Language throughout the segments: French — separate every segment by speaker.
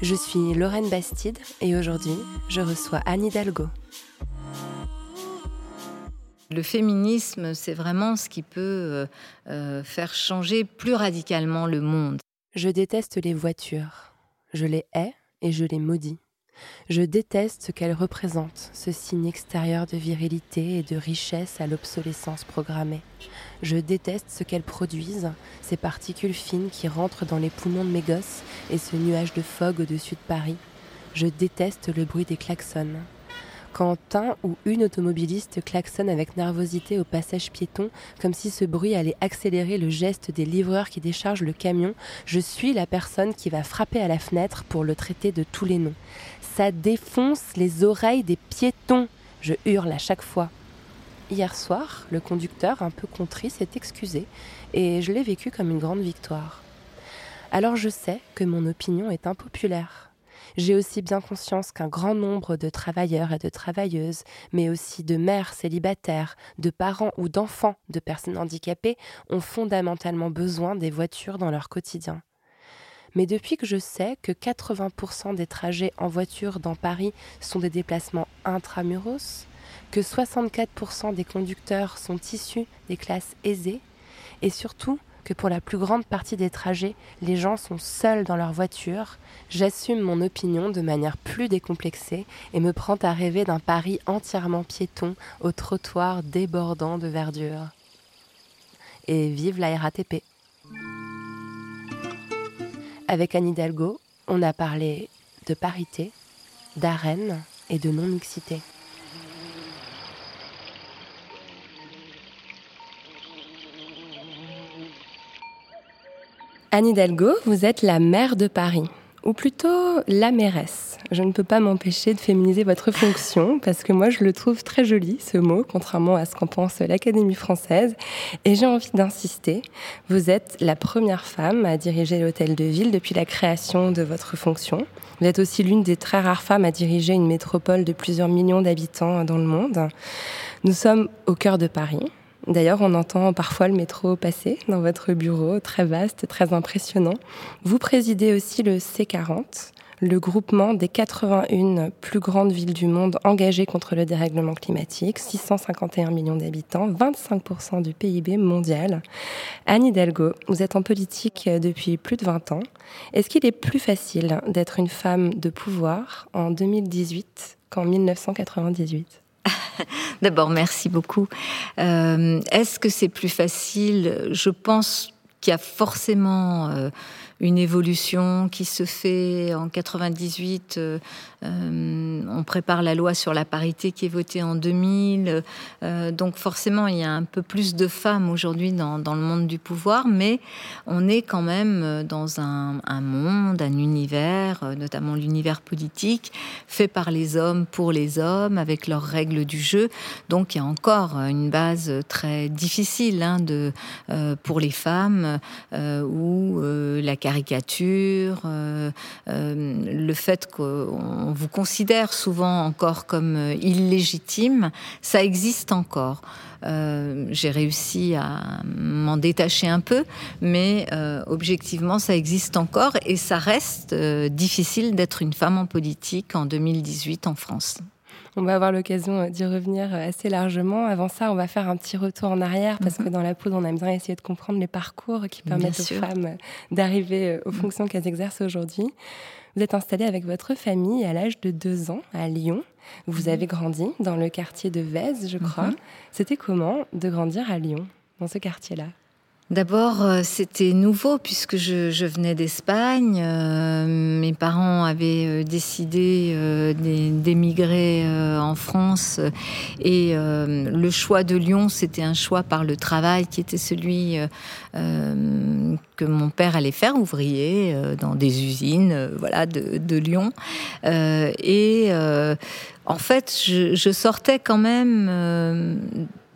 Speaker 1: Je suis Lorraine Bastide et aujourd'hui, je reçois Anne Hidalgo.
Speaker 2: Le féminisme, c'est vraiment ce qui peut euh, euh, faire changer plus radicalement le monde.
Speaker 1: Je déteste les voitures. Je les hais et je les maudis. Je déteste ce qu'elles représentent, ce signe extérieur de virilité et de richesse à l'obsolescence programmée. Je déteste ce qu'elles produisent, ces particules fines qui rentrent dans les poumons de mes gosses et ce nuage de fog au-dessus de Paris. Je déteste le bruit des klaxons. Quand un ou une automobiliste klaxonne avec nervosité au passage piéton, comme si ce bruit allait accélérer le geste des livreurs qui déchargent le camion, je suis la personne qui va frapper à la fenêtre pour le traiter de tous les noms. Ça défonce les oreilles des piétons, je hurle à chaque fois. Hier soir, le conducteur, un peu contrit, s'est excusé, et je l'ai vécu comme une grande victoire. Alors je sais que mon opinion est impopulaire. J'ai aussi bien conscience qu'un grand nombre de travailleurs et de travailleuses, mais aussi de mères célibataires, de parents ou d'enfants de personnes handicapées, ont fondamentalement besoin des voitures dans leur quotidien. Mais depuis que je sais que 80% des trajets en voiture dans Paris sont des déplacements intramuros, que 64% des conducteurs sont issus des classes aisées, et surtout que pour la plus grande partie des trajets, les gens sont seuls dans leur voiture, j'assume mon opinion de manière plus décomplexée et me prends à rêver d'un Paris entièrement piéton au trottoir débordant de verdure. Et vive la RATP. Avec Anne Hidalgo, on a parlé de parité, d'arène et de non-mixité. Anne Hidalgo, vous êtes la maire de Paris, ou plutôt la mairesse. Je ne peux pas m'empêcher de féminiser votre fonction, parce que moi je le trouve très joli, ce mot, contrairement à ce qu'en pense l'Académie française. Et j'ai envie d'insister, vous êtes la première femme à diriger l'hôtel de ville depuis la création de votre fonction. Vous êtes aussi l'une des très rares femmes à diriger une métropole de plusieurs millions d'habitants dans le monde. Nous sommes au cœur de Paris, D'ailleurs, on entend parfois le métro passer dans votre bureau, très vaste, très impressionnant. Vous présidez aussi le C40, le groupement des 81 plus grandes villes du monde engagées contre le dérèglement climatique, 651 millions d'habitants, 25% du PIB mondial. Anne Hidalgo, vous êtes en politique depuis plus de 20 ans. Est-ce qu'il est plus facile d'être une femme de pouvoir en 2018 qu'en 1998
Speaker 2: D'abord, merci beaucoup. Euh, Est-ce que c'est plus facile? Je pense qu'il y a forcément euh, une évolution qui se fait en 98. Euh, euh, on prépare la loi sur la parité qui est votée en 2000. Euh, donc forcément, il y a un peu plus de femmes aujourd'hui dans, le monde du pouvoir, mais on est quand même dans un, monde, un univers, notamment l'univers politique, fait par les hommes pour les hommes, avec leurs règles du jeu. Donc il y a encore une base très difficile hein, euh, pour les femmes, euh, où euh, la caricature, euh, euh, le fait qu'on vous considère souvent encore comme euh, illégitime, ça existe encore. Euh, j'ai réussi à m'en détacher un peu, mais euh, objectivement, ça existe encore et ça reste euh, difficile d'être une femme en politique en 2018 en France.
Speaker 1: On va avoir l'occasion d'y revenir assez largement. Avant ça, on va faire un petit retour en arrière parce mm -hmm. que dans la poudre, on aime bien essayer de comprendre les parcours qui permettent aux femmes d'arriver aux fonctions qu'elles exercent aujourd'hui. Vous êtes installé avec votre famille à l'âge de deux ans à Lyon. Vous
Speaker 2: Mhm.
Speaker 1: avez grandi dans le quartier de Vèze, je crois.
Speaker 2: Mhm.
Speaker 1: C'était comment de grandir à Lyon, dans ce quartier-là?
Speaker 2: D'abord, euh, c'était nouveau puisque je, venais d'Espagne. Euh, mes parents avaient euh, décidé d'é- d'émigrer en France et le choix de Lyon, c'était un choix par le travail qui était celui que mon père allait faire ouvrier dans des usines, voilà, de, Lyon. Et en fait, je sortais quand même.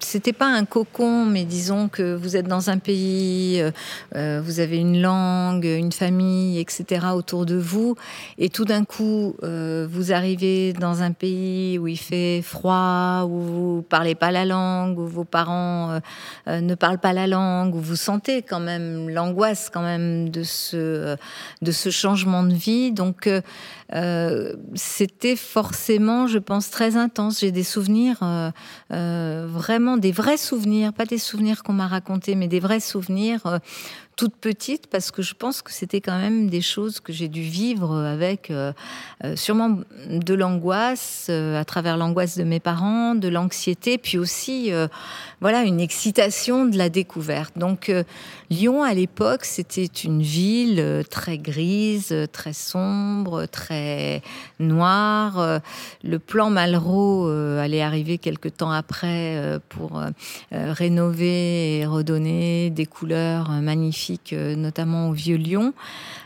Speaker 2: Euh, c'était pas un cocon, mais disons que vous êtes dans un pays, euh, euh, vous avez une langue, une famille, etc. autour de vous, et tout d'un coup, euh, vous arrivez dans un pays où il fait froid, où vous parlez pas la langue, où vos parents euh, euh, ne parlent pas la langue, où vous sentez quand même l'angoisse quand même de ce de ce changement de vie. Donc euh, c'était forcément, je pense, très intense. J'ai des souvenirs, euh, euh, vraiment des vrais souvenirs, pas des souvenirs qu'on m'a racontés, mais des vrais souvenirs. euh, toute petite parce que je pense que c'était quand même des choses que j'ai dû vivre avec euh, sûrement de l'angoisse euh, à travers l'angoisse de mes parents, de l'anxiété, puis aussi euh, voilà une excitation de la découverte. Donc Lyon à l'époque c'était une ville euh, très grise, euh, très sombre, très noire. Euh, Le plan Malraux allait arriver quelque temps après pour rénover et redonner des couleurs magnifiques, notamment au Vieux Lyon.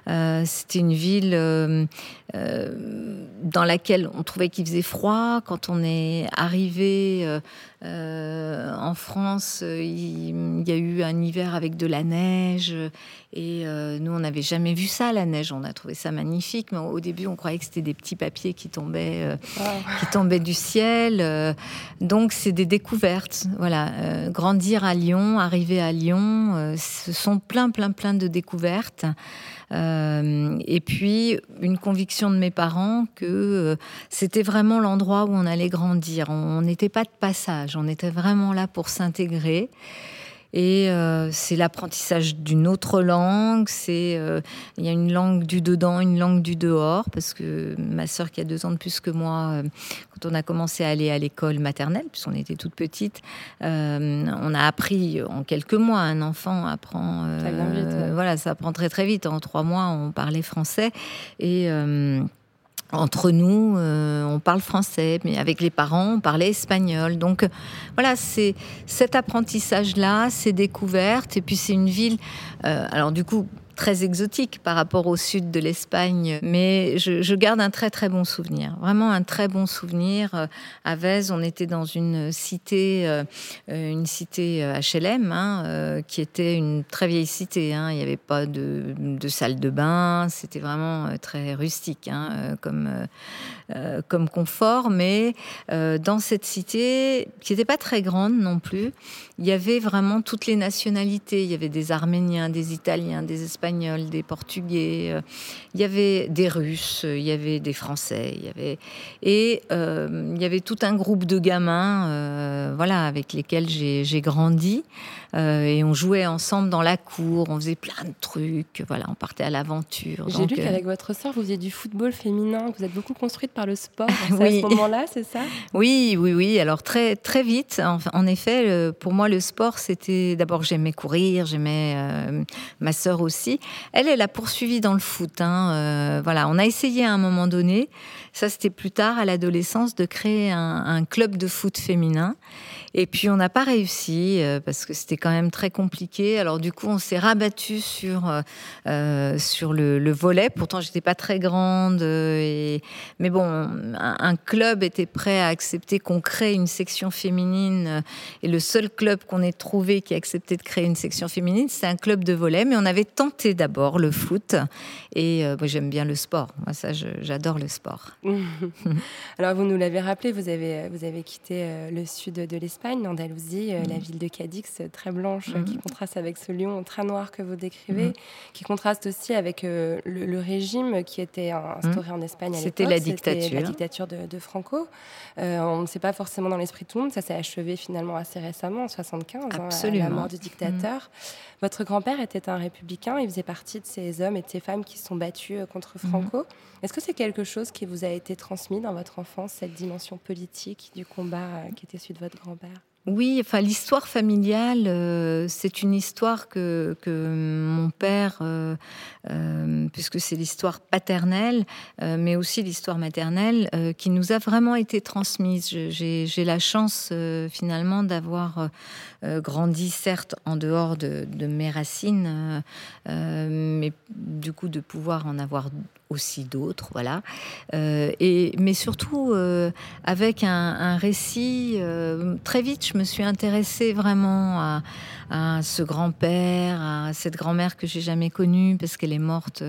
Speaker 2: C'était une ville dans laquelle on trouvait qu'il faisait froid. Quand on est arrivé en France, euh, il, il y a eu un hiver avec de la neige. Et euh, nous, on n'avait jamais vu ça, la neige. On a trouvé ça magnifique. Mais au début, on croyait que c'était des petits papiers qui tombaient, euh, qui tombaient du ciel. Euh, donc, c'est des découvertes. Voilà. Euh, grandir à Lyon, arriver à Lyon, euh, ce sont plein, plein, plein de découvertes. Euh, et puis, une conviction de mes parents que euh, c'était vraiment l'endroit où on allait grandir. On n'était pas de passage, on était vraiment là pour s'intégrer. Et euh, c'est l'apprentissage d'une autre langue. C'est euh, il y a une langue du dedans, une langue du dehors, parce que ma sœur qui a deux ans de plus que moi, euh, quand on a commencé à aller à l'école maternelle, puisqu'on était toute petite, on a appris en quelques mois. Un enfant apprend,
Speaker 1: Ça vite, ouais.
Speaker 2: voilà, ça apprend très très vite. En trois mois, on parlait français et entre nous, euh, on parle français, mais avec les parents, on parlait espagnol. Donc euh, voilà, c'est cet apprentissage-là, ces découvertes, et puis c'est une ville, euh, alors du coup, très exotique par rapport au sud de l'Espagne, mais je, garde un très très bon souvenir, vraiment un très bon souvenir. Euh, À Vèze, on était dans une cité, euh, une cité HLM, hein, euh, qui était une très vieille cité. hein. Il n'y avait pas de, de salle de bain, c'était vraiment très rustique hein, comme, comme confort. Mais dans cette cité, qui n'était pas très grande non plus, il y avait vraiment toutes les nationalités. Il y avait des Arméniens, des Italiens, des Espagnols, des Portugais. euh, Il y avait des Russes, il y avait des Français. Il y avait et euh, il y avait tout un groupe de gamins, euh, voilà, avec lesquels j'ai grandi. Euh, et on jouait ensemble dans la cour. On faisait plein de trucs. Voilà, on partait à l'aventure.
Speaker 1: J'ai lu
Speaker 2: euh,
Speaker 1: qu'avec votre sœur, vous faisiez du football féminin, que vous êtes beaucoup construite par le sport.
Speaker 2: Oui.
Speaker 1: à ce moment-là, c'est ça?
Speaker 2: Oui, oui, oui. Alors très très vite, en, en effet, le- pour moi le sport c'était d'abord j'aimais courir, j'aimais euh, ma sœur aussi. Elle, elle a poursuivi dans le foot. hein, euh, voilà, on a essayé à un moment donné. Ça c'était plus tard à l'adolescence de créer un, un club de foot féminin. Et puis on n'a pas réussi euh, parce que c'était quand même très compliqué. Alors du coup on s'est rabattu sur euh, euh, sur le, le volet. Pourtant j'étais pas très grande euh, et mais bon un, un club était prêt à accepter qu'on crée une section féminine et le seul club qu'on ait trouvé qui a accepté de créer une section féminine c'est un club de volet. Mais on avait tenté d'abord le foot et euh, moi j'aime bien le sport. Moi ça j'adore le sport.
Speaker 1: Alors, vous nous l'avez rappelé, vous avez, vous avez quitté le sud de l'Espagne, l'Andalousie, la ville de Cadix, très blanche, euh, qui contraste avec ce lion très noir que vous décrivez,
Speaker 2: Mhm.
Speaker 1: qui contraste aussi avec euh, le, le régime qui était instauré en Espagne à
Speaker 2: C'était
Speaker 1: l'époque.
Speaker 2: la dictature.
Speaker 1: la dictature de, de Franco. Euh, on ne sait pas forcément dans l'esprit de tout le monde, ça s'est achevé finalement assez récemment, en 75, hein, à la mort du dictateur. Votre grand-père était un républicain, il faisait partie de ces hommes et de ces femmes qui se sont battus contre Franco. Est-ce que c'est quelque chose qui vous a été transmis dans votre enfance, cette dimension politique du combat qui était celui de votre grand-père?
Speaker 2: Oui, l'histoire familiale, euh, c'est une histoire que, mon père, euh, euh, puisque c'est l'histoire paternelle, mais aussi l'histoire maternelle, qui nous a vraiment été transmise. J'ai la chance finalement d'avoir grandi, certes, en dehors de, mes racines, mais du coup de pouvoir en avoir aussi d'autres, voilà. Et mais surtout avec un, récit. Très vite, me suis intéressée vraiment à, ce grand-père, à cette grand-mère que j'ai jamais connue parce qu'elle est morte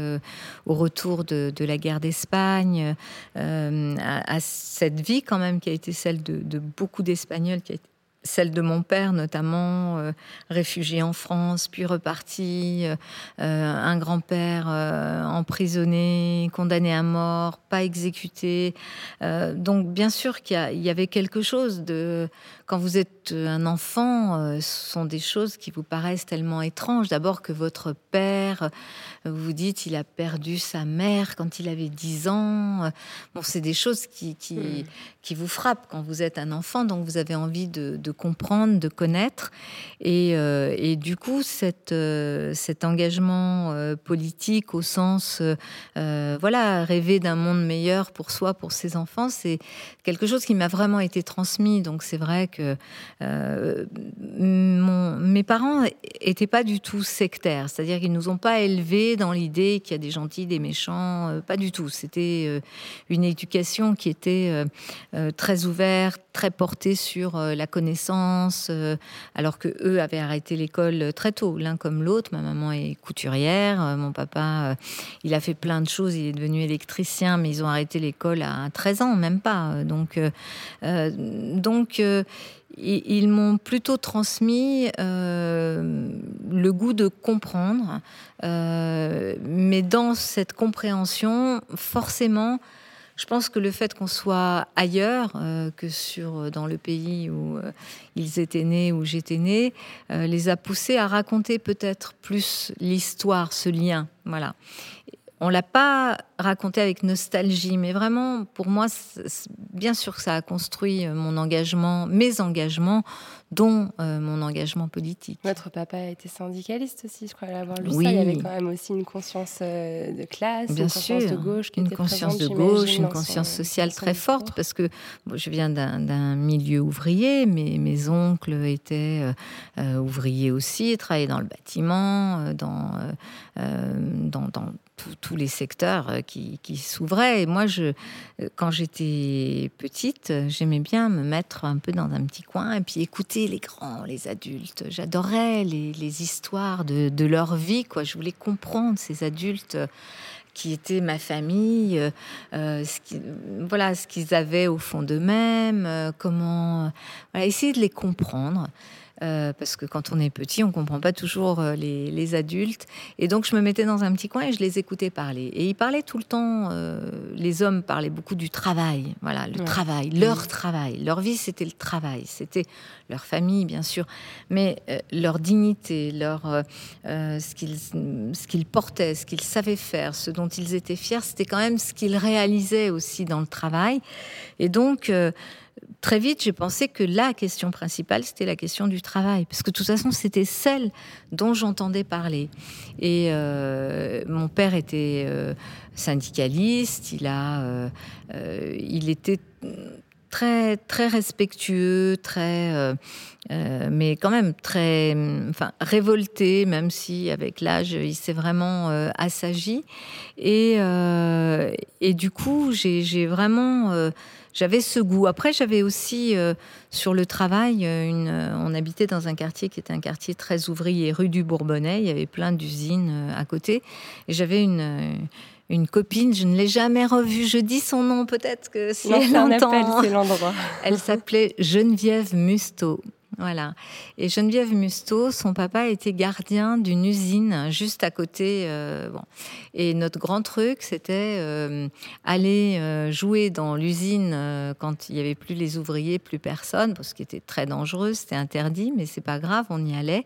Speaker 2: au retour de, la guerre d'Espagne, à, cette vie quand même qui a été celle de, de beaucoup d'Espagnols, qui a été celle de mon père notamment, euh, réfugié en France, puis reparti, euh, euh, un grand-père emprisonné, condamné à mort, pas exécuté. donc bien sûr qu'il y, avait quelque chose de... Quand vous êtes un enfant, ce sont des choses qui vous paraissent tellement étranges. D'abord que votre père, vous vous dites, il a perdu sa mère quand il avait 10 ans. Bon, c'est des choses qui, qui, hmm. qui, vous frappent quand vous êtes un enfant, donc vous avez envie de, de comprendre, de connaître. Et, euh, et du coup, cette, euh, cet engagement euh, politique au sens, voilà, rêver d'un monde meilleur pour soi, pour ses enfants, c'est quelque chose qui m'a vraiment été transmis. Donc c'est vrai que mes parents étaient pas du tout sectaires, c'est-à-dire qu'ils nous ont pas élevés dans l'idée qu'il y a des gentils, des méchants, pas du tout. C'était une éducation qui était très ouverte, très portée sur la connaissance euh, alors que eux avaient arrêté l'école très tôt, l'un comme l'autre. Ma maman est couturière, euh, mon papa, euh, il a fait plein de choses, il est devenu électricien, mais ils ont arrêté l'école à 13 ans, même pas. Donc ils m'ont plutôt transmis le goût de comprendre, mais dans cette compréhension, forcément, je pense que le fait qu'on soit ailleurs euh, que sur euh, dans le pays où euh, ils étaient nés, où j'étais née, les a poussés à raconter peut-être plus l'histoire, ce lien. Voilà. On l'a pas raconté avec nostalgie, mais vraiment, pour moi, bien sûr que ça a construit mon engagement, mes engagements dont euh, mon engagement politique.
Speaker 1: Votre papa était syndicaliste aussi, je crois l'avoir lu ça. Il y avait quand même aussi une conscience euh, de classe,
Speaker 2: Bien
Speaker 1: une
Speaker 2: conscience
Speaker 1: de gauche,
Speaker 2: une conscience de gauche, une conscience sociale très forte, parce que je viens d'un milieu ouvrier, mais mes oncles étaient euh, ouvriers aussi, travaillaient dans le bâtiment, dans, dans, dans tous les secteurs qui, qui s'ouvraient. Moi, je, quand j'étais petite, j'aimais bien me mettre un peu dans un petit coin et puis écouter les grands, les adultes. J'adorais les, histoires de, leur vie. Quoi. Je voulais comprendre ces adultes qui étaient ma famille, euh, ce voilà ce qu'ils avaient au fond d'eux-mêmes, euh, comment essayer de les comprendre. Euh, parce que quand on est petit, on comprend pas toujours euh, les, adultes. Et donc, je me mettais dans un petit coin et je les écoutais parler. Et ils parlaient tout le temps, euh, les hommes parlaient beaucoup du travail. Voilà, le travail, leur travail. Leur vie, c'était le travail. C'était leur famille, bien sûr, mais leur dignité, leur, ce qu'ils ce qu'ils portaient, ce qu'ils savaient faire, ce dont ils étaient fiers, c'était quand même ce qu'ils réalisaient aussi dans le travail. Et donc, très vite, j'ai pensé que la question principale, c'était la question du travail, parce que de toute façon, c'était celle dont j'entendais parler. Et euh, mon père était euh, syndicaliste, il a, euh, il était très très respectueux, très mais quand même très enfin révolté, même si avec l'âge il s'est vraiment assagi. Et et du coup j'ai vraiment j'avais ce goût. Après, j'avais aussi euh, sur le travail, euh, une, euh, on habitait dans un quartier qui était un quartier très ouvrier, rue du Bourbonnais. Il y avait plein d'usines à côté. Et j'avais une, une copine, je ne l'ai jamais revue. Je dis son nom, peut-être que si elle entend. Elle s'appelait Geneviève Musto. Voilà. Et Geneviève Musto, son papa était gardien d'une usine juste à côté. Euh. Et notre grand truc, c'était euh, aller euh, jouer dans l'usine quand il n'y avait plus les ouvriers, plus personne, parce qu'il était très dangereux, c'était interdit, mais c'est pas grave, on y allait.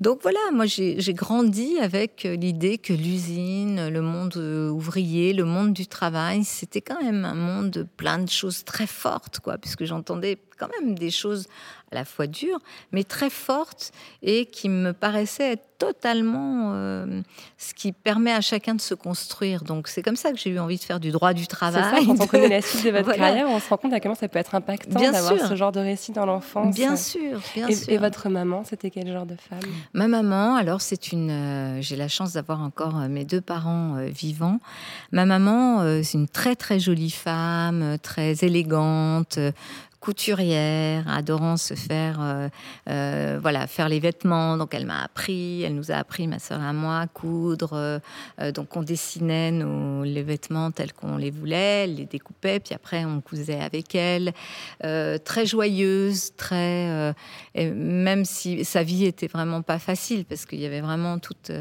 Speaker 2: Donc voilà, moi j'ai grandi avec l'idée que l'usine, le monde ouvrier, le monde du travail, c'était quand même un monde plein de choses très fortes, quoi, puisque j'entendais quand même des choses à la fois dures, mais très fortes et qui me paraissaient être totalement euh, ce qui permet à chacun de se construire. Donc c'est comme ça que j'ai eu envie de faire du droit du travail.
Speaker 1: Ça, quand on connaît la suite de votre carrière, on se rend compte à quel point ça peut être impactant d'avoir ce genre de récit dans l'enfance.
Speaker 2: Bien sûr, bien
Speaker 1: et,
Speaker 2: sûr.
Speaker 1: Et votre maman, c'était quel genre de femme?
Speaker 2: Ma maman, alors c'est une. Euh, j'ai la chance d'avoir encore euh, mes deux parents vivants. Ma maman, c'est une très très jolie femme, très élégante, couturière, adorant se faire, euh, euh, voilà, faire les vêtements. Donc elle m'a appris, elle nous a appris, ma sœur et moi, coudre. Euh, donc on dessinait nos, les vêtements tels qu'on les voulait, elle les découpait, puis après on cousait avec elle. très joyeuse, très, même si sa vie était vraiment pas facile parce qu'il y avait vraiment toute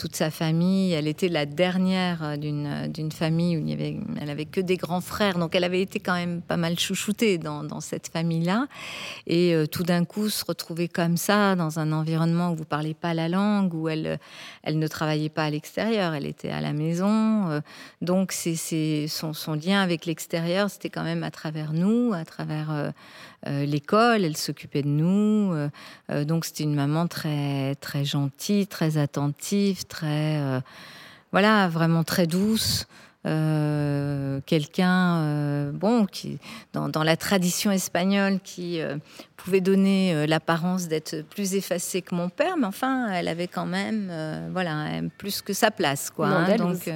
Speaker 2: toute sa famille. Elle était la dernière euh, d'une, euh, d'une famille où il y avait, elle avait que des grands frères. Donc elle avait été quand même pas mal chouchoutée dans, dans cette famille-là. Et euh, tout d'un coup, se retrouver comme ça dans un environnement où vous parlez pas la langue, où elle, elle ne travaillait pas à l'extérieur, elle était à la maison. donc c'est, son, son, lien avec l'extérieur, c'était quand même à travers nous, à travers l'école, elle s'occupait de nous. Euh, euh, donc c'était une maman très très gentille, très attentive, très voilà, vraiment très douce. quelqu'un bon qui dans, la tradition espagnole qui pouvait donner l'apparence d'être plus effacée que mon père mais enfin elle avait quand même voilà plus que sa place quoi
Speaker 1: hein,
Speaker 2: donc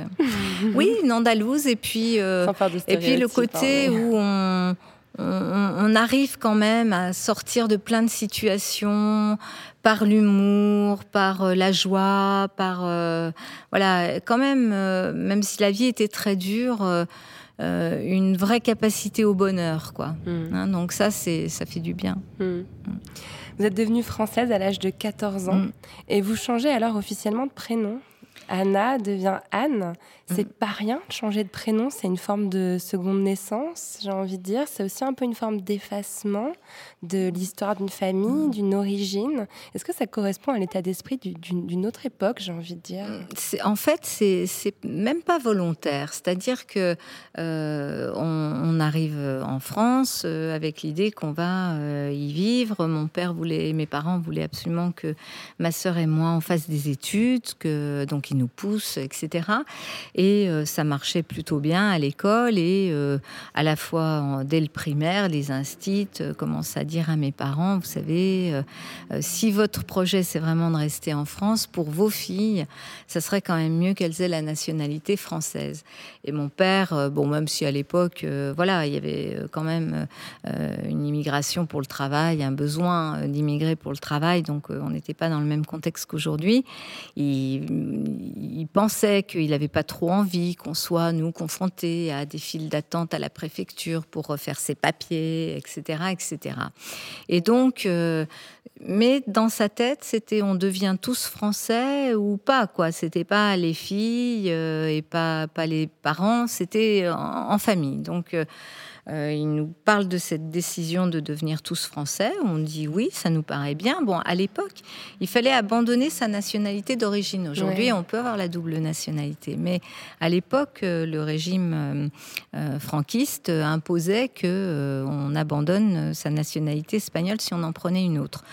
Speaker 2: oui une andalouse et puis et puis le côté où on on, arrive quand même à sortir de plein de situations par l'humour, par euh, la joie, par euh, voilà, quand même, euh, même si la vie était très dure, une vraie capacité au bonheur, quoi. Mm. Hein, donc ça, c'est ça fait du bien. Mm. Mm.
Speaker 1: Vous êtes devenue française à l'âge de 14 ans et vous changez alors officiellement de prénom? Anna devient Anne. C'est mm. pas rien de changer de prénom, c'est une forme de seconde naissance, j'ai envie de dire. C'est aussi un peu une forme d'effacement de l'histoire d'une famille, mm. d'une origine. Est-ce que ça correspond à l'état d'esprit d'une autre époque, j'ai envie de dire?
Speaker 2: En fait, c'est même pas volontaire. C'est-à-dire que euh, on, arrive en France euh, avec l'idée qu'on va euh, y vivre. Mon père voulait, mes parents voulaient absolument que ma sœur et moi on fasse des études, que donc nous poussent, etc. Et euh, ça marchait plutôt bien à l'école. Et euh, à la fois, dès le primaire, les instits euh, commencent à dire à mes parents, vous savez, si votre projet, c'est vraiment de rester en France, pour vos filles, ça serait quand même mieux qu'elles aient la nationalité française. Et mon père, bon, même si à l'époque, voilà, il y avait quand même une immigration pour le travail, un besoin d'immigrer pour le travail, donc on n'était pas dans le même contexte qu'aujourd'hui. Il pensait qu'il n'avait pas trop envie qu'on soit, nous, confrontés à des files d'attente à la préfecture pour refaire ses papiers, etc. etc. Et donc, euh, mais dans sa tête, c'était on devient tous français ou pas, quoi. C'était pas les filles euh, et pas, pas les parents, c'était en, famille. Donc, euh, euh, il nous parle de cette décision de devenir tous français. On dit oui, ça nous paraît bien. Bon, à l'époque, il fallait abandonner sa nationalité d'origine. Aujourd'hui, on peut avoir la double nationalité. Mais à l'époque, euh, le régime euh, franquiste imposait que on abandonne sa nationalité espagnole si on en prenait une autre.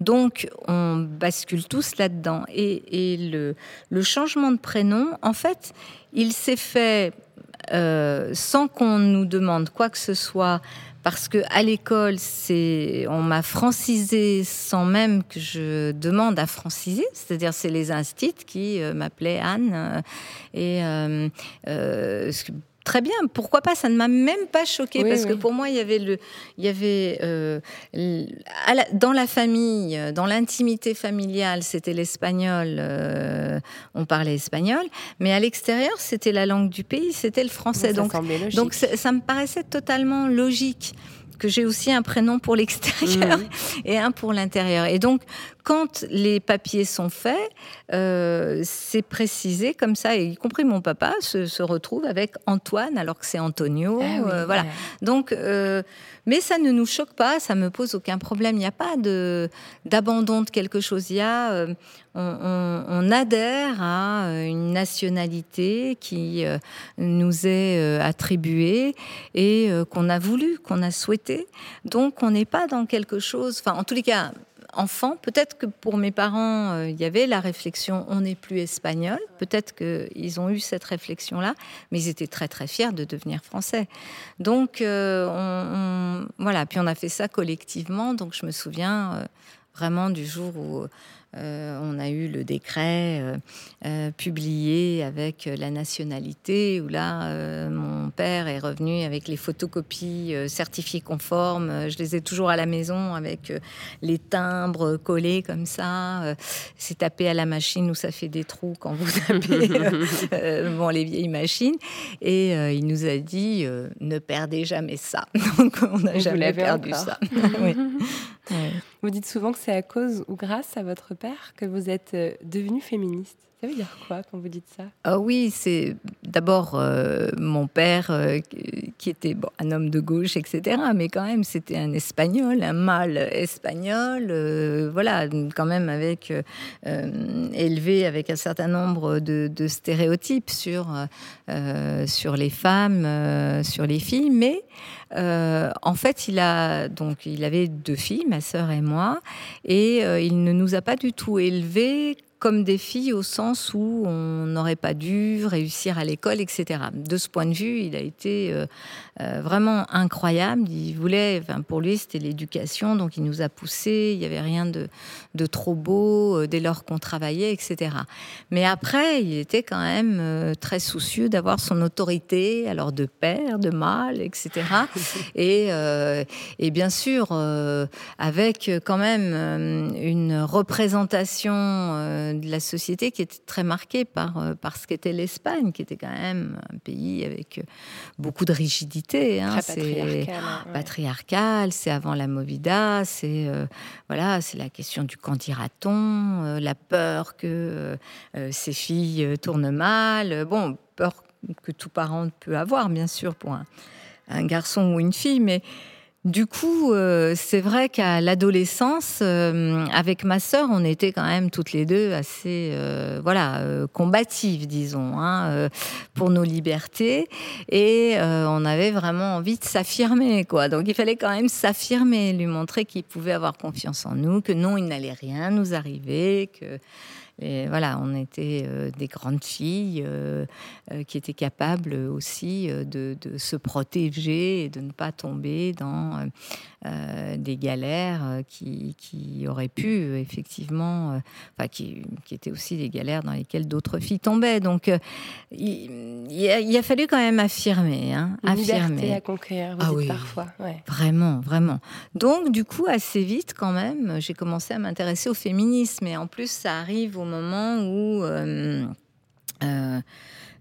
Speaker 2: Donc, on bascule tous là-dedans. Et, le, changement de prénom, en fait, il s'est fait euh, sans qu'on nous demande quoi que ce soit, parce que à l'école, on m'a francisé sans même que je demande à franciser, c'est-à-dire c'est les instits qui euh, m'appelaient Anne euh, et très bien. Pourquoi pas? Ça ne m'a même pas choqué parce que pour moi, il y avait le, il y avait euh, dans la famille, dans l'intimité familiale, c'était l'espagnol. Euh, on parlait espagnol, mais à l'extérieur, c'était la langue du pays, c'était le français. donc, donc ça me paraissait totalement logique que j'ai aussi un prénom pour l'extérieur mmh. et un pour l'intérieur. Et donc, quand les papiers sont faits, euh, c'est précisé comme ça, y compris mon papa se, retrouve avec Antoine alors que c'est Antonio. Ah voilà. Donc, mais ça ne nous choque pas, ça me pose aucun problème. Il n'y a pas de d'abandon de quelque chose. Il y a, on, adhère à une nationalité qui nous est attribuée et qu'on a voulu, qu'on a souhaité. Donc, on n'est pas dans quelque chose. Enfin, en tous les cas enfant. Peut-être que pour mes parents, euh, il y avait la réflexion on n'est plus espagnol. Peut-être qu'ils ont eu cette réflexion-là, mais ils étaient très très fiers de devenir français. Donc euh, voilà. Puis on a fait ça collectivement. Donc je me souviens euh, vraiment du jour où on a eu le décret euh, euh, publié avec la nationalité, où là, mon père est revenu avec les photocopies certifiées conformes. Je les ai toujours à la maison avec les timbres collés comme ça. C'est tapé à la machine où ça fait des trous quand vous tapez bon, les vieilles machines. Et il nous a dit ne perdez jamais ça. Donc on n'a jamais perdu ça.
Speaker 1: Vous dites souvent que c'est à cause ou grâce à votre père que vous êtes euh, devenue féministe. Ça veut dire quoi quand vous dites ça?
Speaker 2: Ah oui, c'est d'abord euh, mon père euh, qui était un homme de gauche, etc. Mais quand même, c'était un espagnol, un mâle espagnol, voilà, quand même avec élevé avec un certain nombre de, stéréotypes sur les femmes, sur les filles, mais euh, en fait, il a donc il avait deux filles, ma sœur et moi, et euh, il ne nous a pas du tout élevés comme des filles au sens où on n'aurait pas dû réussir à l'école, etc. De ce point de vue, il a été euh, euh, vraiment incroyable. Il voulait, enfin, pour lui, c'était l'éducation, donc il nous a poussés. Il n'y avait rien de, de, trop beau euh, dès lors qu'on travaillait, etc. Mais après, il était quand même très soucieux d'avoir son autorité, alors de père, de mâle, etc. et, et bien sûr, avec quand même une représentation de la société qui était très marquée par, euh, par ce qu'était l'Espagne, qui était quand même un pays avec euh, beaucoup de rigidité.
Speaker 1: Hein. c'est
Speaker 2: patriarcal, c'est avant la Movida, c'est euh, voilà, c'est la question du quand dira-t-on, la peur que ces filles tournent mal. Bon, peur que tout parent peut avoir, bien sûr, pour un, un garçon ou une fille, mais du coup, euh, c'est vrai qu'à l'adolescence, euh, avec ma sœur, on était quand même toutes les deux assez, euh, voilà, combatives, disons, hein, pour nos libertés, et on avait vraiment envie de s'affirmer, quoi. Donc, il fallait quand même s'affirmer, lui montrer qu'il pouvait avoir confiance en nous, que non, il n'allait rien nous arriver, que et voilà, on était euh, des grandes filles euh, euh, qui étaient capables aussi de, se protéger et de ne pas tomber dans des galères qui, auraient pu effectivement, enfin qui, étaient aussi des galères dans lesquelles d'autres filles tombaient. Donc il, a, fallu quand même affirmer, hein,
Speaker 1: affirmer. à conquérir, vous ah oui, parfois.
Speaker 2: Vraiment, vraiment. Donc du coup, assez vite quand même, j'ai commencé à m'intéresser au féminisme et en plus ça arrive au moment où euh, euh,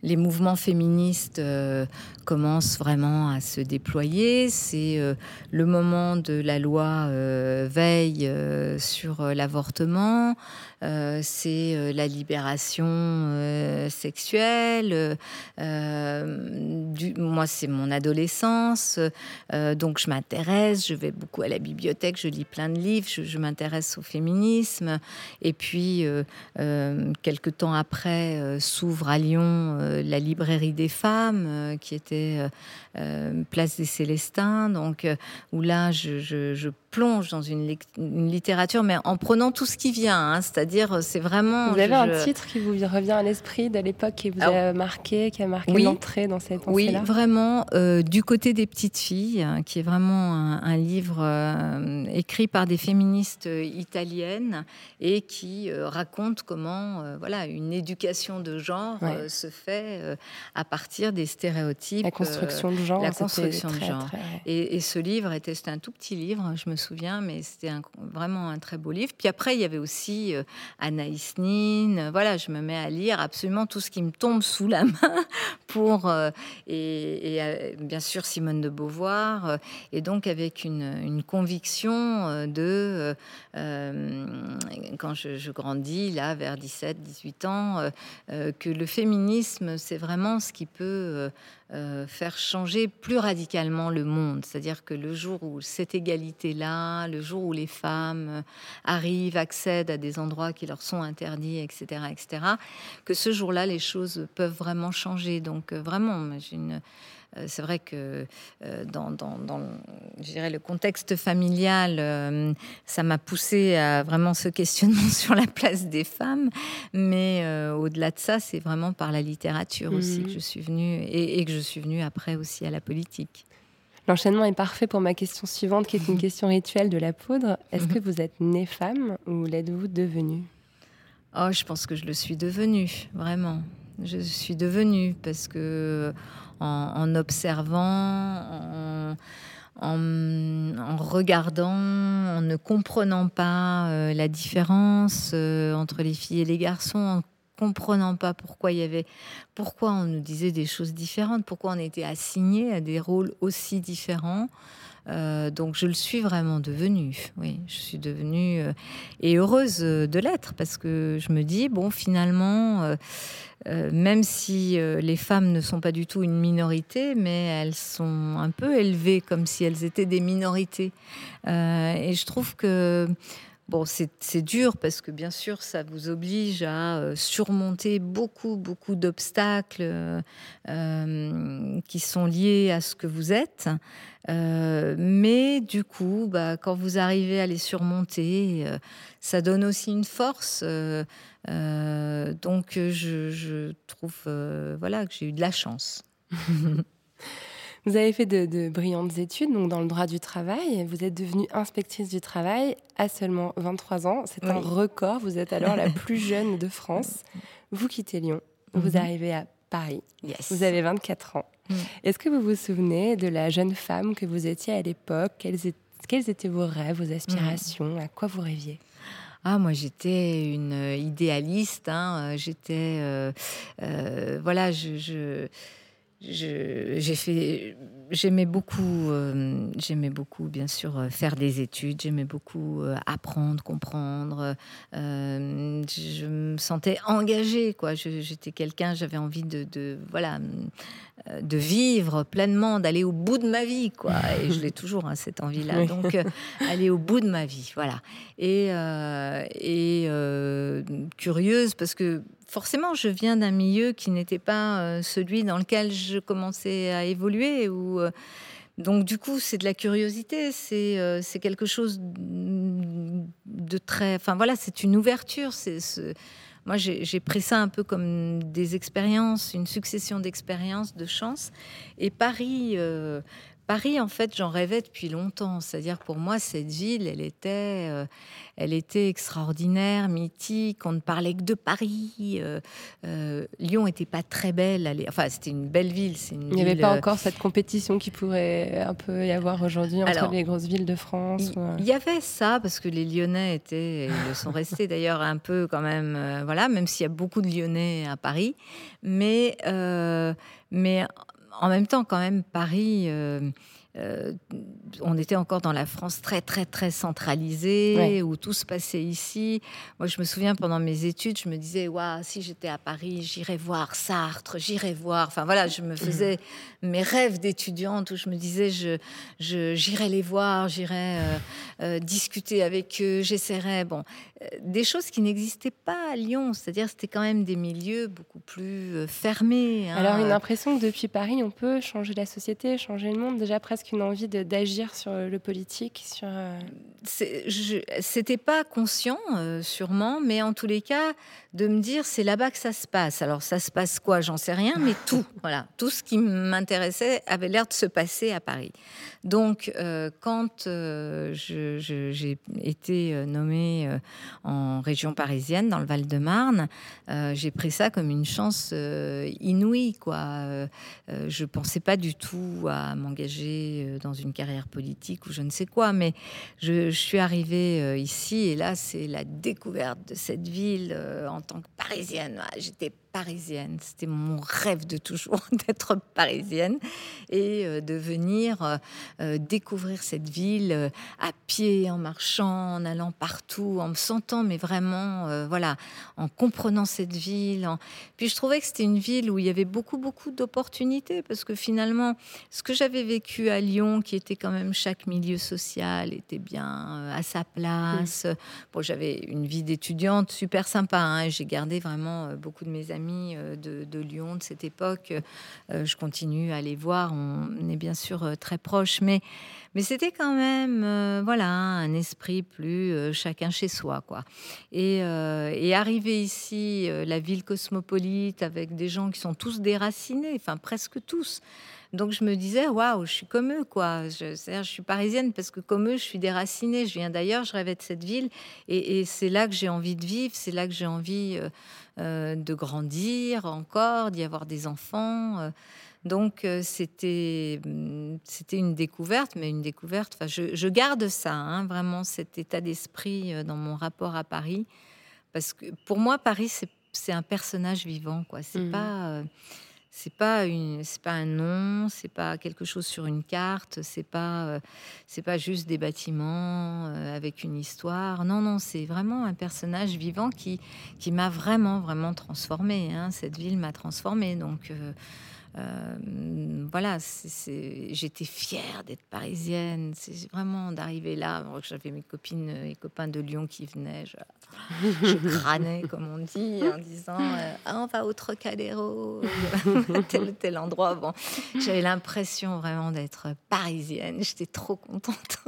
Speaker 2: les mouvements féministes euh, commencent vraiment à se déployer. C'est le moment de la loi Veille sur l'avortement. Euh, c'est euh, la libération euh, sexuelle. Moi, c'est mon adolescence, donc je m'intéresse, je vais beaucoup à la bibliothèque, je lis plein de livres, je, m'intéresse au féminisme. Et puis, quelques temps après, s'ouvre à Lyon la librairie des femmes, qui était place des Célestins, donc où là, je, je plonge dans une, littérature, mais en prenant tout ce qui vient. Hein, c'est-à-dire, c'est vraiment.
Speaker 1: Vous avez un titre qui vous revient à l'esprit de l'époque qui vous a marqué, qui a marqué l'entrée dans cette
Speaker 2: Oui, vraiment. Euh, du côté des petites filles, hein, qui est vraiment un, livre euh, écrit par des féministes euh, italiennes et qui raconte comment, voilà, une éducation de genre se fait à partir des stéréotypes.
Speaker 1: La construction de genre.
Speaker 2: La construction de genre. Et, et, ce livre était, c'était un tout petit livre. Je me souviens, mais c'était vraiment un très beau livre. Puis après, il y avait aussi euh, Anaïs Nin. Voilà, je me mets à lire absolument tout ce qui me tombe sous la main pour euh, et, bien sûr Simone de Beauvoir. et donc avec une, conviction de quand je, je, grandis là vers 17, 18 ans, que le féminisme c'est vraiment ce qui peut euh, faire changer plus radicalement le monde. C'est-à-dire que le jour où cette égalité-là, le jour où les femmes euh, arrivent, accèdent à des endroits qui leur sont interdits, etc., etc., que ce jour-là, les choses peuvent vraiment changer. Donc euh, vraiment, j'ai une c'est vrai que euh, dans, le contexte familial, euh, ça m'a poussé à vraiment ce questionnement sur la place des femmes. Mais au-delà de ça, c'est vraiment par la littérature aussi mhm. que je suis venue et, que je suis venue après aussi à la politique.
Speaker 1: L'enchaînement est parfait pour ma question suivante, qui est une question rituelle de la poudre. Est-ce mhm. que vous êtes née femme ou l'êtes-vous devenue?
Speaker 2: Oh, je pense que je le suis devenue, vraiment. Je suis devenue parce que en, observant, en, regardant, en ne comprenant pas euh, la différence euh, entre les filles et les garçons, en comprenant pas pourquoi y avait, pourquoi on nous disait des choses différentes, pourquoi on était assigné à des rôles aussi différents. Euh, donc je le suis vraiment devenue. Oui, je suis devenue et heureuse de l'être parce que je me dis bon finalement euh, même si euh, les femmes ne sont pas du tout une minorité, mais elles sont un peu élevées comme si elles étaient des minorités. Euh, et je trouve que Bon, c'est dur parce que bien sûr, ça vous oblige à surmonter beaucoup, beaucoup d'obstacles qui sont liés à ce que vous êtes. mais du coup, bah, quand vous arrivez à les surmonter, ça donne aussi une force. Euh, donc je, trouve euh, voilà, que j'ai eu de la chance.
Speaker 1: Vous avez fait de, brillantes études donc dans le droit du travail. Vous êtes devenue inspectrice du travail à seulement 23 ans. C'est un record. Vous êtes alors la plus jeune de France. Vous quittez Lyon. Vous mhm. arrivez à Paris. Vous avez 24 ans. Mm. Est-ce que vous vous souvenez de la jeune femme que vous étiez à l'époque? Quels, étaient vos rêves, vos aspirations? À quoi vous rêviez?
Speaker 2: Ah, moi, j'étais une idéaliste. Hein. J'étais, euh, euh, voilà, je, j'ai fait, j'aimais beaucoup, j'aimais beaucoup, bien sûr, faire des études. J'aimais beaucoup apprendre, comprendre. je me sentais engagée, quoi. J'étais quelqu'un, j'avais envie de, de, voilà, euh, de vivre pleinement, d'aller au bout de ma vie, quoi. Et je l'ai toujours, hein, cette envie-là. Donc, euh, aller au bout de ma vie, voilà. Et, euh, et curieuse, parce que forcément, je viens d'un milieu qui n'était pas celui dans lequel je commençais à évoluer. Ou, donc, du coup, c'est de la curiosité, c'est c'est quelque chose de très. Enfin, voilà, c'est une ouverture. Moi, j'ai pris ça un peu comme des expériences, une succession d'expériences, de chances. Et Paris, euh, Paris, en fait, j'en rêvais depuis longtemps. C'est-à-dire, pour moi, cette ville, elle était, euh, elle était extraordinaire, mythique. On ne parlait que de Paris. Euh, euh, Lyon n'était pas très belle. Enfin, c'était une belle ville.
Speaker 1: Il n'y avait pas encore cette compétition qui pourrait un peu y avoir aujourd'hui entre les grosses villes de France.
Speaker 2: Il y, avait ça, parce que les Lyonnais étaient, ils le sont restés d'ailleurs un peu quand même, voilà, même s'il y a beaucoup de Lyonnais à Paris. Mais, mais en même temps, quand même, Paris, euh, euh, on était encore dans la France très, très, très centralisée, où tout se passait ici. Moi, je me souviens, pendant mes études, je me disais, waouh, si j'étais à Paris, j'irais voir Sartre, j'irais voir. Enfin, voilà, je me faisais mes rêves d'étudiante où je me disais, je, j'irais les voir, j'irais euh, discuter avec eux, j'essaierais. Bon, des choses qui n'existaient pas à Lyon. C'est-à-dire, c'était quand même des milieux beaucoup plus euh, fermés.
Speaker 1: Hein. Alors, une impression que depuis Paris, on peut changer la société, changer le monde. Déjà presque une envie d'agir sur le politique. Sur. Euh,
Speaker 2: c'était pas conscient, euh, sûrement, mais en tous les cas, de me dire c'est là-bas que ça se passe. Alors, ça se passe quoi? J'en sais rien, mais tout, voilà, tout ce qui m'intéressait avait l'air de se passer à Paris. Donc, quand je j'ai été nommée en région parisienne, dans le Val-de-Marne. j'ai pris ça comme une chance inouïe, quoi. je pensais pas du tout à m'engager dans une carrière politique ou je ne sais quoi, mais je, je suis arrivée ici et là, c'est la découverte de cette ville en tant que parisienne. J'étais parisienne. C'était mon rêve de toujours d'être parisienne et euh, de venir euh, euh, découvrir cette ville à pied, en marchant, en allant partout, en me sentant, mais vraiment, voilà, en comprenant cette ville. Puis je trouvais que c'était une ville où il y avait beaucoup, beaucoup d'opportunités parce que finalement, ce que j'avais vécu à Lyon, qui était quand même chaque milieu social, était bien à sa place. Bon, j'avais une vie d'étudiante super sympa. Hein, J'ai gardé vraiment beaucoup de mes amis euh, de, Lyon de cette époque. Euh, je continue à les voir. On est bien sûr euh, très proches, mais, mais c'était quand même voilà un esprit plus chacun chez soi, quoi. Et, et arriver ici, la ville cosmopolite, avec des gens qui sont tous déracinés, enfin presque tous. Donc je me disais, waouh, je suis comme eux, quoi. Je, je suis parisienne parce que comme eux, je suis déracinée. Je viens d'ailleurs, je rêvais de cette ville. Et, c'est là que j'ai envie de vivre, c'est là que j'ai envie euh, euh, de grandir encore, d'y avoir des enfants. Euh. Donc c'était mm, c'était une découverte, mais une découverte. Enfin, je, garde ça, hein, vraiment cet état d'esprit dans mon rapport à Paris, parce que pour moi Paris c'est un personnage vivant, quoi. C'est mmh. pas c'est pas une, c'est pas un nom, c'est pas quelque chose sur une carte, c'est pas, euh, c'est pas juste des bâtiments euh, avec une histoire. Non, non, c'est vraiment un personnage vivant qui, qui m'a vraiment, vraiment transformé. Hein. Cette ville m'a transformé, donc. Euh, euh, voilà, j'étais fière d'être parisienne. C'est vraiment d'arriver là. J'avais mes copines et copains de Lyon qui venaient. Je, je crânais, comme on dit, en disant euh, ah, on va au Trocadéro, tel ou tel endroit. Bon, j'avais l'impression vraiment d'être parisienne. J'étais trop contente.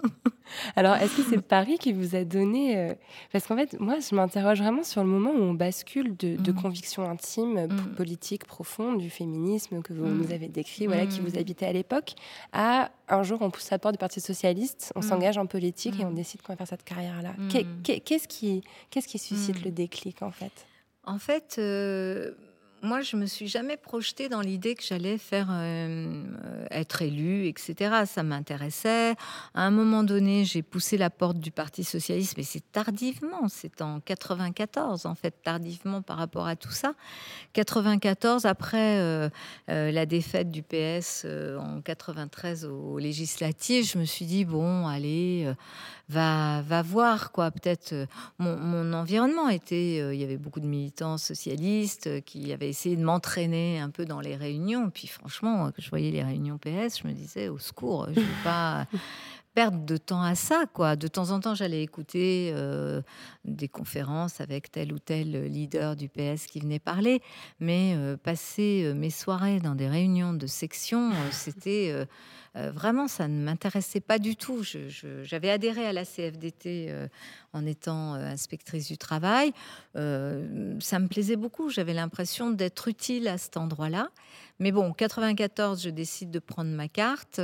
Speaker 1: Alors, est-ce que c'est Paris qui vous a donné euh, Parce qu'en fait, moi, je m'interroge vraiment sur le moment où on bascule de, de mm. convictions intimes, mm. politiques profondes, du féminisme que vous mm. nous avez décrit, voilà, qui vous habitait à l'époque, à un jour, on pousse la porte du Parti socialiste, on s'engage en politique et on décide qu'on va faire cette carrière-là. Qu'est-ce qui, qu'est-ce qui suscite le déclic, en fait?
Speaker 2: En fait. Euh, moi, je me suis jamais projetée dans l'idée que j'allais faire euh, être élue, etc. Ça m'intéressait. À un moment donné, j'ai poussé la porte du Parti socialiste, mais c'est tardivement. C'est en 94, en fait, tardivement par rapport à tout ça. 94, après euh, euh, la défaite du PS en 93 aux législatives, je me suis dit bon, allez, va, va voir quoi. Peut-être mon, mon, environnement était, il y avait beaucoup de militants socialistes qui avaient essayer de m'entraîner un peu dans les réunions. Puis franchement, quand je voyais les réunions PS, je me disais au secours, je ne vais pas perdre de temps à ça. quoi. De temps en temps, j'allais écouter euh, des conférences avec tel ou tel leader du PS qui venait parler, mais euh, passer euh, mes soirées dans des réunions de section, c'était vraiment, ça ne m'intéressait pas du tout. J'avais adhéré à la CFDT en étant inspectrice du travail. ça me plaisait beaucoup. J'avais l'impression d'être utile à cet endroit-là. Mais bon, 94, je décide de prendre ma carte.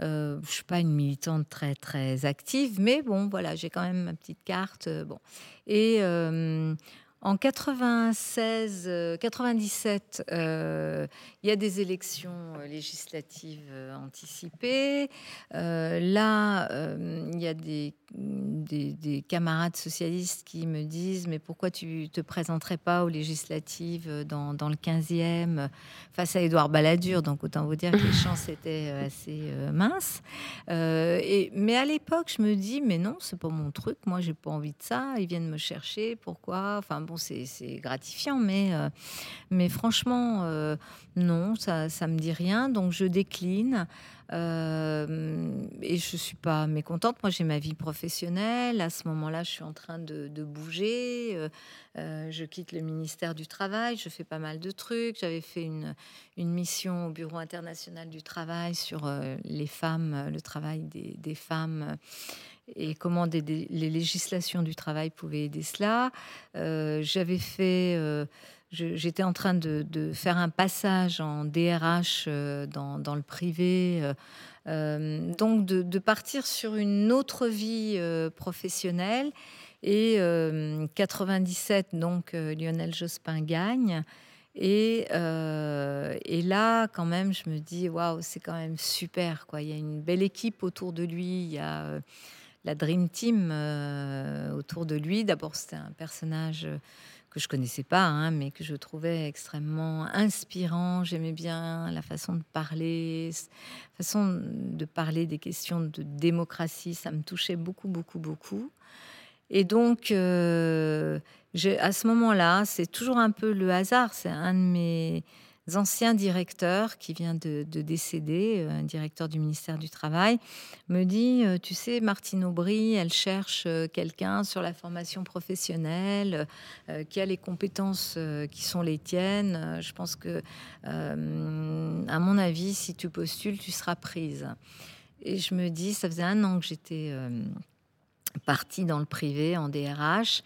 Speaker 2: Euh, je suis pas une militante très très active, mais bon, voilà, j'ai quand même ma petite carte. Euh, bon, et euh, en 96, 97, il y a des élections législatives anticipées. là, il y a des des, camarades socialistes qui me disent mais pourquoi tu te présenterais pas aux législatives dans, le 15e face à Édouard Balladur? Donc autant vous dire que les chances étaient euh, assez euh, minces. Euh, mais à l'époque je me dis mais non c'est pas mon truc. Moi j'ai pas envie de ça. Ils viennent me chercher. Pourquoi? C'est gratifiant mais mais franchement non ça ça me dit rien donc je décline euh, et je suis pas mécontente. Moi, j'ai ma vie professionnelle. À ce moment-là, je suis en train de, bouger. Euh, euh, je quitte le ministère du Travail. Je fais pas mal de trucs. J'avais fait une, mission au Bureau international du travail sur les femmes, le travail des femmes et comment les législations du travail pouvaient aider cela. J'avais fait j'étais en train de, faire un passage en DRH euh, dans, le privé, euh, donc de, partir sur une autre vie professionnelle. Et 97, donc Lionel Jospin gagne. Et, et, là, quand même, je me dis, waouh, c'est quand même super. Quoi. Il y a une belle équipe autour de lui. Il y a la Dream Team euh, autour de lui. D'abord, c'était un personnage que je connaissais pas, hein, mais que je trouvais extrêmement inspirant. J'aimais bien la façon de parler, façon de parler des questions de démocratie. Ça me touchait beaucoup, beaucoup, beaucoup. Et donc, euh, à ce moment-là, c'est toujours un peu le hasard. C'est un de mes anciens directeurs qui vient de, décéder, euh, un directeur du ministère du Travail, me dit, euh, tu sais, Martine Aubry, elle cherche euh, quelqu'un sur la formation professionnelle, qui a les compétences qui sont les tiennes. Je pense que, à mon avis, si tu postules, tu seras prise. Et je me dis, ça faisait un an que j'étais partie dans le privé, en DRH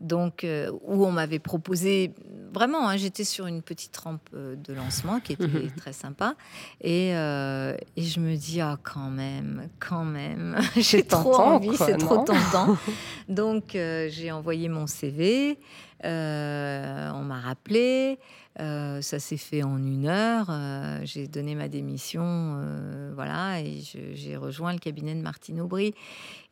Speaker 2: donc euh, où on m'avait proposé vraiment, hein, j'étais sur une petite rampe euh, de lancement qui était très sympa, et, euh, et, je me dis ah quand même, quand même, j'ai trop envie, c'est trop tentant. Donc j'ai envoyé mon CV, on m'a rappelé. ça s'est fait en une heure. j'ai donné ma démission, voilà, et j'ai rejoint le cabinet de Martine Aubry.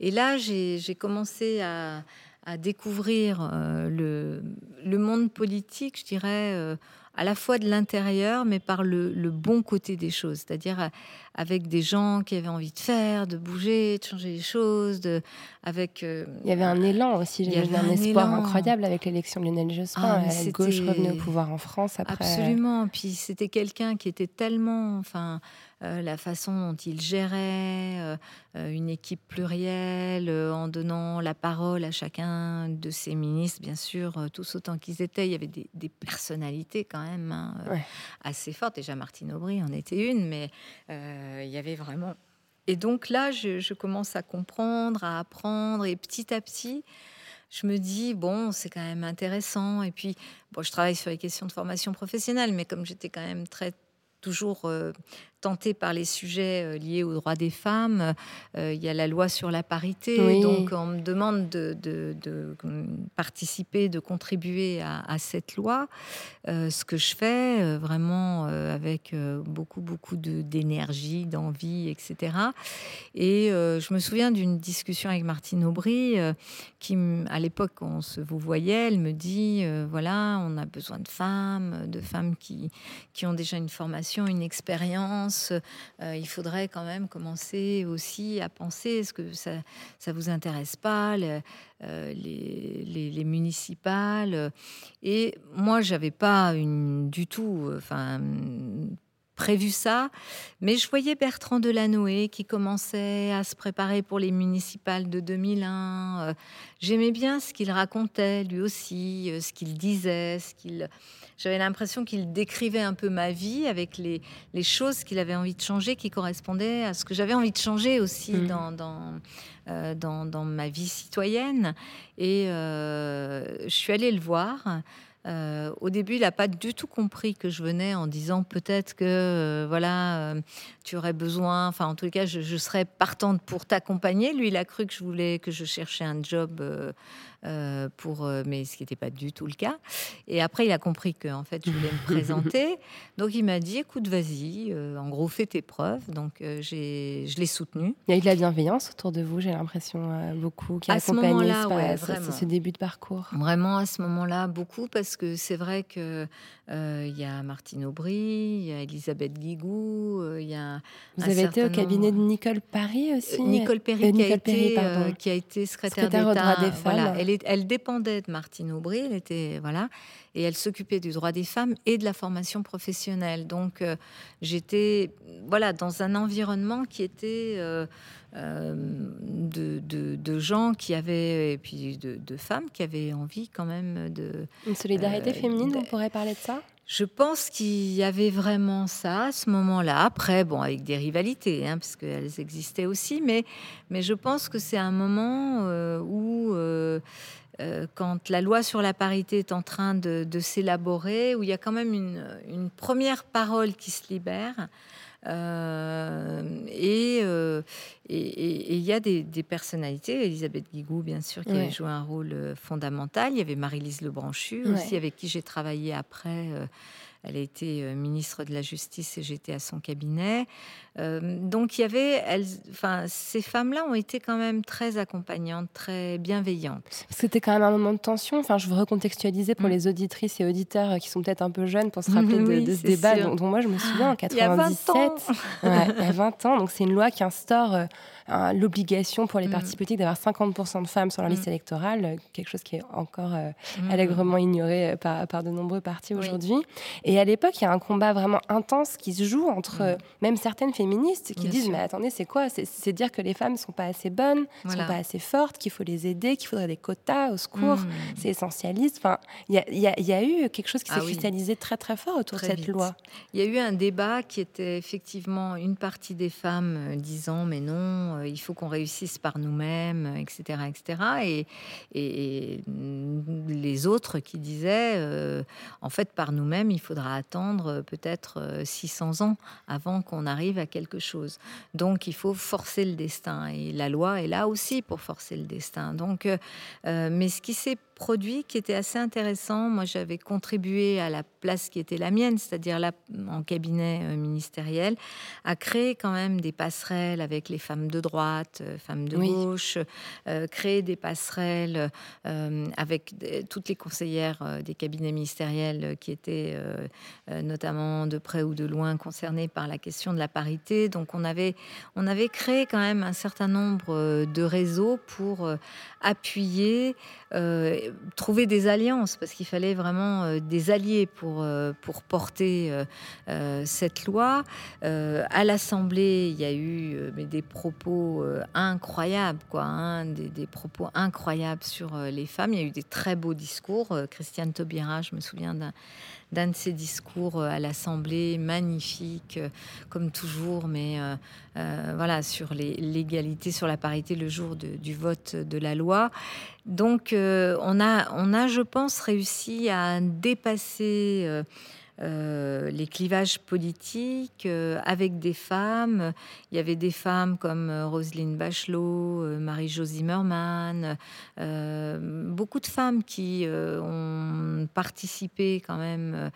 Speaker 2: Et là, j'ai commencé à, à découvrir euh, le, le, monde politique, je dirais, euh, à la fois de l'intérieur, mais par le, le, bon côté des choses, c'est-à-dire euh, avec des gens qui avaient envie de faire, de bouger, de changer les choses, de, avec.
Speaker 1: il y avait un élan aussi, il y avait un, espoir incroyable avec l'élection de Lionel Jospin. Ah, la gauche revenait au pouvoir en France après.
Speaker 2: Absolument, puis c'était quelqu'un qui était tellement, enfin la façon dont il gérait euh, euh, une équipe plurielle, en donnant la parole à chacun de ses ministres, bien sûr, tous autant qu'ils étaient. Il y avait des, personnalités quand même hein, assez fortes. Déjà, Martine Aubry en était une, mais il y avait vraiment... Et donc là, je, commence à comprendre, à apprendre, et petit à petit, je me dis, bon, c'est quand même intéressant. Et puis, bon, je travaille sur les questions de formation professionnelle, mais comme j'étais quand même très toujours tenté par les sujets euh, liés aux droits des femmes. Euh, il y a la loi sur la parité, donc on me demande de, participer, de contribuer à, cette loi, euh, ce que je fais vraiment avec beaucoup, beaucoup d'énergie, d'envie, etc. Et je me souviens d'une discussion avec Martine Aubry, qui, à l'époque, on se vous voyait, elle me dit, voilà, on a besoin de femmes, de femmes qui, qui ont déjà une formation, une expérience, euh, il faudrait quand même commencer aussi à penser est-ce que ça ça vous intéresse pas les, euh, les, municipales? Et moi, j'avais pas une du tout, enfin prévu ça, mais je voyais Bertrand Delanoë qui commençait à se préparer pour les municipales de 2001. Euh, j'aimais bien ce qu'il racontait, lui aussi, ce qu'il disait, ce qu'il j'avais l'impression qu'il décrivait un peu ma vie avec les, les choses qu'il avait envie de changer, qui correspondaient à ce que j'avais envie de changer aussi mmh. dans, dans, euh, dans, dans, ma vie citoyenne. Et euh, je suis allée le voir. Euh, au début, il n'a pas du tout compris que je venais en disant peut-être que voilà, tu aurais besoin. Enfin, en tout cas, je, je serais partante pour t'accompagner. Lui, il a cru que je voulais que je cherchais un job euh, pour, euh, mais ce qui n'était pas du tout le cas. Et après, il a compris que en fait, je voulais me présenter. Donc, il m'a dit, écoute, vas-y, euh, en gros, fais tes preuves. Donc, j'ai, je l'ai soutenu.
Speaker 1: Il y a eu de la bienveillance autour de vous, j'ai l'impression, beaucoup, qui a accompagné ce, ce, début de parcours.
Speaker 2: Vraiment, à ce moment-là, beaucoup, parce que c'est vrai que il y a Martine Aubry, il y a Elisabeth Guigou, il y a.
Speaker 1: Vous avez été au cabinet de Nicole Paris aussi
Speaker 2: Nicole Perry, qui, a été, qui, a été, secrétaire, d'État. des elle dépendait de Martine Aubry, elle était voilà, et elle s'occupait du droit des femmes et de la formation professionnelle. Donc euh, j'étais voilà dans un environnement qui était euh, euh, de, gens qui avaient et puis de, femmes qui avaient envie quand même de
Speaker 1: une solidarité féminine. On pourrait parler de ça?
Speaker 2: Je pense qu'il y avait vraiment ça à ce moment-là. Après, bon, avec des rivalités, hein, parce qu'elles existaient aussi, mais, je pense que c'est un moment euh, où, euh, euh, quand la loi sur la parité est en train de, s'élaborer, où il y a quand même une, première parole qui se libère, et il y a des, personnalités, Elisabeth Guigou, bien sûr, qui a joué un rôle fondamental. Il y avait Marie-Lise Lebranchu aussi, avec qui j'ai travaillé après elle a été euh, ministre de la Justice et j'étais à son cabinet. Euh, donc il y avait, enfin, ces femmes-là ont été quand même très accompagnantes, très bienveillantes.
Speaker 1: C'était quand même un moment de tension. Enfin, je veux recontextualiser pour mm. les auditrices et auditeurs euh, qui sont peut-être un peu jeunes pour se rappeler de, ce débat dont, moi je me souviens en 97.
Speaker 2: Il y a 20 ans.
Speaker 1: il y a 20 ans. Donc c'est une loi qui instaure l'obligation pour les mm. partis politiques d'avoir 50% de femmes sur leur liste mm. électorale, quelque chose qui est encore allègrement ignoré par, par, de nombreux partis aujourd'hui. Et à l'époque, il y a un combat vraiment intense qui se joue entre même certaines féministes qui disent mais attendez c'est quoi? C'est dire que les femmes sont pas assez bonnes sont pas assez fortes qu'il faut les aider qu'il faudrait des quotas au secours. Hmm. c'est essentialiste. Enfin il y a, y a, eu quelque chose qui s'est ah cristallisé très très fort autour de cette loi.
Speaker 2: Il y a eu un débat qui était effectivement une partie des femmes euh, disant mais non euh, il faut qu'on réussisse par nous-mêmes etc etc et, et, les autres qui disaient euh, en fait par nous-mêmes il faudra attendre peut-être 600 ans avant qu'on arrive à quelque chose. Donc il faut forcer le destin et la loi est là aussi pour forcer le destin. Donc, euh, euh, mais ce qui s'est produit qui était assez intéressant. Moi, j'avais contribué à la place qui était la mienne, c'est-à-dire là, en cabinet euh, ministériel, à créer quand même des passerelles avec les femmes de droite, euh, femmes de gauche, euh, créer des passerelles avec toutes les conseillères des cabinets ministériels qui étaient notamment de près ou de loin concernées par la question de la parité. Donc, on avait, on avait créé quand même un certain nombre de réseaux pour appuyer trouver des alliances, parce qu'il fallait vraiment euh, des alliés pour, euh, pour porter euh, cette loi. à l'Assemblée, il y a eu des propos incroyables, quoi, hein, des, propos incroyables sur les femmes. Il y a eu des très beaux discours. Christiane Taubira, je me souviens d'un d'un de ses discours à l'Assemblée, magnifique, comme toujours, mais voilà, sur l'égalité, sur la parité le jour du vote de la loi. Donc, on a on a, je pense, réussi à dépasser euh, euh, les clivages politiques euh, avec des femmes. Il y avait des femmes comme Roselyne Bachelot, Marie-Jo Zimmermann, beaucoup de femmes qui ont participé quand même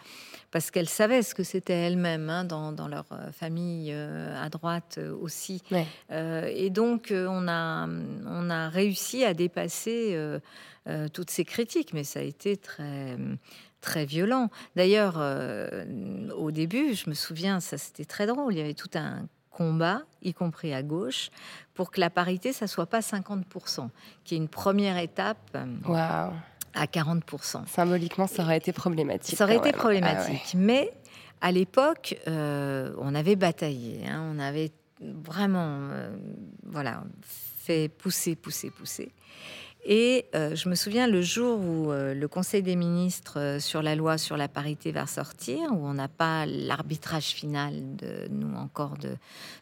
Speaker 2: parce qu'elles savaient ce que c'était elles-mêmes hein, dans, leur famille à droite aussi. et donc, on a, on a réussi à dépasser euh, toutes ces critiques, mais ça a été très très violent. D'ailleurs, euh, au début, je me souviens, ça c'était très drôle. Il y avait tout un combat, y compris à gauche, pour que la parité, ça soit pas 50%, qui est une première étape.
Speaker 1: Wow.
Speaker 2: À 40%.
Speaker 1: Symboliquement, ça aurait été problématique.
Speaker 2: Ça aurait été problématique. Ah mais à l'époque, euh, on avait bataillé. Hein. on avait vraiment voilà, fait pousser, pousser, pousser. Et euh, je me souviens le jour où euh, le Conseil des ministres euh, sur la loi sur la parité va sortir, où on n'a pas l'arbitrage final de nous encore de,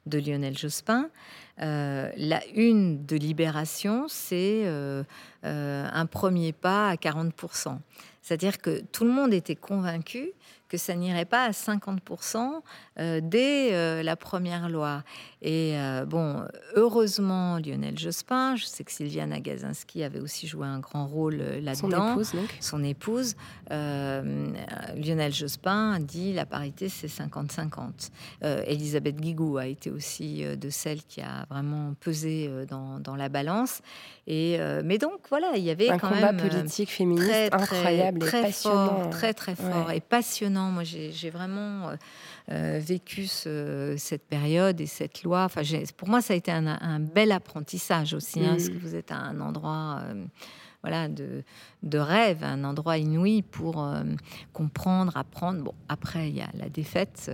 Speaker 2: de Lionel Jospin. la une de Libération, c'est un premier pas à 40%. C'est-à-dire que tout le monde était convaincu que ça n'irait pas à 50% euh, dès euh, la première loi. Et euh, bon, heureusement, Lionel Jospin, je sais que Sylviane Agazinski avait aussi joué un grand rôle là-dedans.
Speaker 1: Son épouse, donc.
Speaker 2: Son épouse. Lionel Jospin dit la parité, c'est 50-50. Elisabeth Guigou a été aussi de celles qui a vraiment pesé dans, dans la balance. Et, mais donc, voilà, il y avait
Speaker 1: un
Speaker 2: quand
Speaker 1: combat politique féministe incroyable
Speaker 2: très,
Speaker 1: et passionnant.
Speaker 2: Fort, très, très fort et passionnant moi, j'ai vraiment euh, euh, vécu cette période et cette loi. Enfin, pour moi, ça a été un, bel apprentissage aussi, hein, parce que vous êtes à un endroit. Euh, voilà, de, de, rêve, un endroit inouï pour comprendre, apprendre. Bon, après, il y a la défaite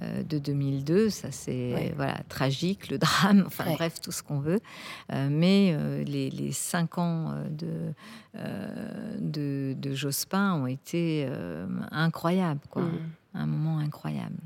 Speaker 2: de 2002, ça c'est voilà, tragique, le drame, enfin bref, tout ce qu'on veut. mais les, les, cinq ans de, de, de Jospin ont été incroyables, quoi. Mm. Un moment incroyable.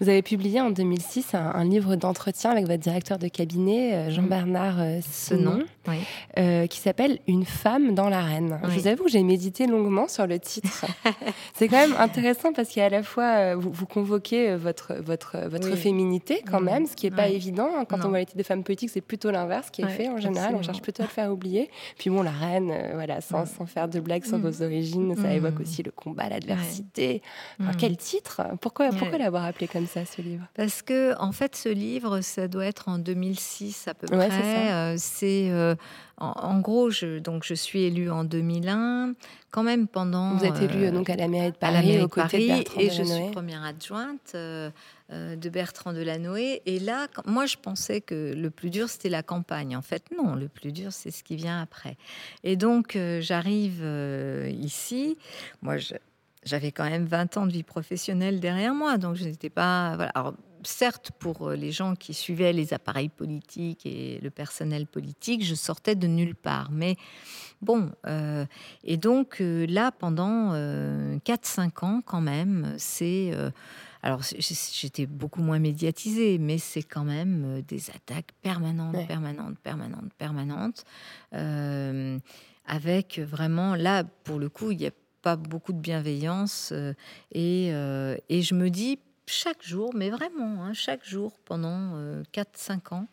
Speaker 1: Vous avez publié en 2006 un, un livre d'entretien avec votre directeur de cabinet, euh, Jean-Bernard euh, Senon,
Speaker 2: Oui.
Speaker 1: euh, qui s'appelle Une femme dans l'arène.
Speaker 2: Oui.
Speaker 1: Je vous avoue que j'ai médité longuement sur le titre. C'est quand même intéressant parce qu'à la fois, vous, vous convoquez votre, votre, votre
Speaker 2: Oui.
Speaker 1: féminité quand même, ce qui n'est pas évident. hein. Quand
Speaker 2: Non.
Speaker 1: on voit les titres de femmes politiques, c'est plutôt l'inverse qui est fait en général. On cherche plutôt à le faire oublier. Puis bon, la reine, euh, voilà, sans, sans faire de blagues sur
Speaker 2: Mm.
Speaker 1: vos origines, ça
Speaker 2: Mm.
Speaker 1: évoque aussi le combat, l'adversité. Enfin,
Speaker 2: Mm.
Speaker 1: Quel titre? Pourquoi, pourquoi l'avoir appelé comme ça, ce livre
Speaker 2: Parce que, en fait, ce livre, ça doit être en 2006 à peu
Speaker 1: Ouais,
Speaker 2: près.
Speaker 1: c'est.
Speaker 2: Euh, C'est, euh, en, en gros, je, donc je suis élue en 2001, quand même pendant.
Speaker 1: Vous êtes élue
Speaker 2: euh,
Speaker 1: donc à la mairie de
Speaker 2: à la
Speaker 1: Paris,
Speaker 2: mairie de Paris, et je suis première adjointe euh, de Bertrand Delanoë. Et là, moi, je pensais que le plus dur, c'était la campagne. En fait, non, le plus dur, c'est ce qui vient après. Et donc, j'arrive ici. Moi, je- j'avais quand même 20 ans de vie professionnelle derrière moi, donc je n'étais pas. Voilà. Alors, certes, pour euh, les gens qui suivaient les appareils politiques et le personnel politique, je sortais de nulle part. Mais bon, euh, et donc euh, là, pendant 4-5 ans quand même, c'est... euh, alors j'étais beaucoup moins médiatisée, mais c'est quand même euh, des attaques permanentes,
Speaker 1: Ouais.
Speaker 2: permanentes, permanentes, permanentes, euh, avec vraiment, là, pour le coup, il n'y a beaucoup de bienveillance. euh, et, euh, et je me dis, chaque jour, mais vraiment, hein, chaque jour, pendant 4-5 ans,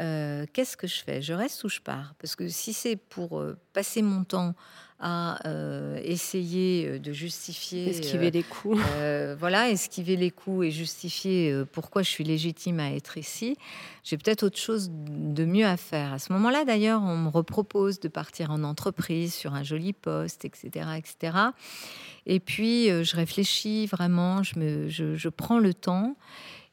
Speaker 2: euh, qu'est-ce que je fais? Je reste ou je pars? Parce que si c'est pour euh, passer mon temps à euh, essayer de justifier,
Speaker 1: Esquiver les coups.
Speaker 2: voilà, esquiver les coups et justifier pourquoi je suis légitime à être ici, j'ai peut-être autre chose de mieux à faire. À ce moment-là, d'ailleurs, on me repropose de partir en entreprise sur un joli poste, etc., etc. Et puis, je réfléchis vraiment, je, me, je, je prends le temps.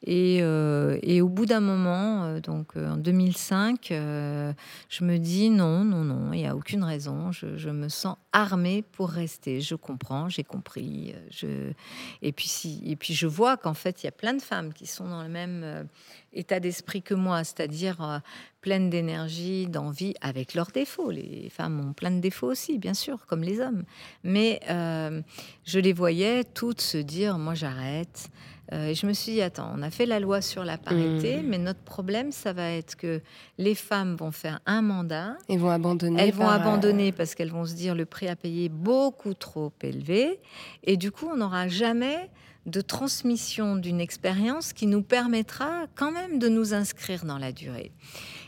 Speaker 2: Et, euh, et au bout d'un moment, euh, donc euh, en 2005, euh, je me dis non, non, non, il n'y a aucune raison. Je, me sens armée pour rester. Je comprends, j'ai compris. Je... Et, puis si, et puis je vois qu'en fait, il y a plein de femmes qui sont dans le même état d'esprit que moi, c'est-à-dire euh, pleines d'énergie, d'envie, avec leurs défauts. Les femmes ont plein de défauts aussi, bien sûr, comme les hommes. Mais je les voyais toutes se dire, moi j'arrête. Euh, et je me suis dit, attends, on a fait la loi sur la parité,
Speaker 1: Mmh.
Speaker 2: mais notre problème, ça va être que les femmes vont faire un mandat,
Speaker 1: Ils vont abandonner.
Speaker 2: elles vont
Speaker 1: euh,
Speaker 2: abandonner parce qu'elles vont se dire le prix à payer est beaucoup trop élevé, et du coup, on n'aura jamais de transmission d'une expérience qui nous permettra quand même de nous inscrire dans la durée.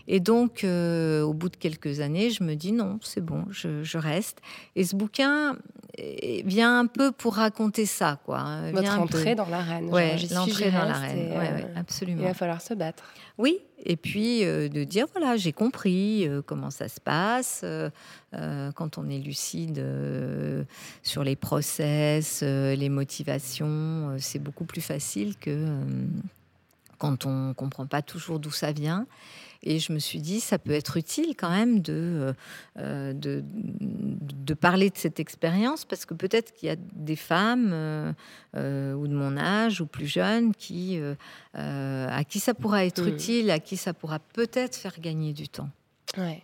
Speaker 2: Et donc, euh, au bout de quelques années, je me dis non, c'est bon, je, je reste. Et ce bouquin eh, vient un peu pour raconter ça, quoi. hein,
Speaker 1: Votre
Speaker 2: vient
Speaker 1: entrée dans l'arène. Suis,
Speaker 2: l'entrée dans l'arène. Ouais,
Speaker 1: euh,
Speaker 2: ouais, absolument.
Speaker 1: Il va falloir se battre.
Speaker 2: Oui, et puis euh, de dire voilà, j'ai compris euh, comment ça se passe euh, quand on est lucide sur les process, les motivations, c'est beaucoup plus facile que quand on comprend pas toujours d'où ça vient. Et je me suis dit, ça peut être utile quand même de, euh, euh, de, de parler de cette expérience, parce que peut-être qu'il y a des femmes euh, ou de mon âge ou plus jeunes qui, à qui ça pourra être
Speaker 1: Mm.
Speaker 2: utile, à qui ça pourra peut-être faire gagner du temps.
Speaker 1: Ouais.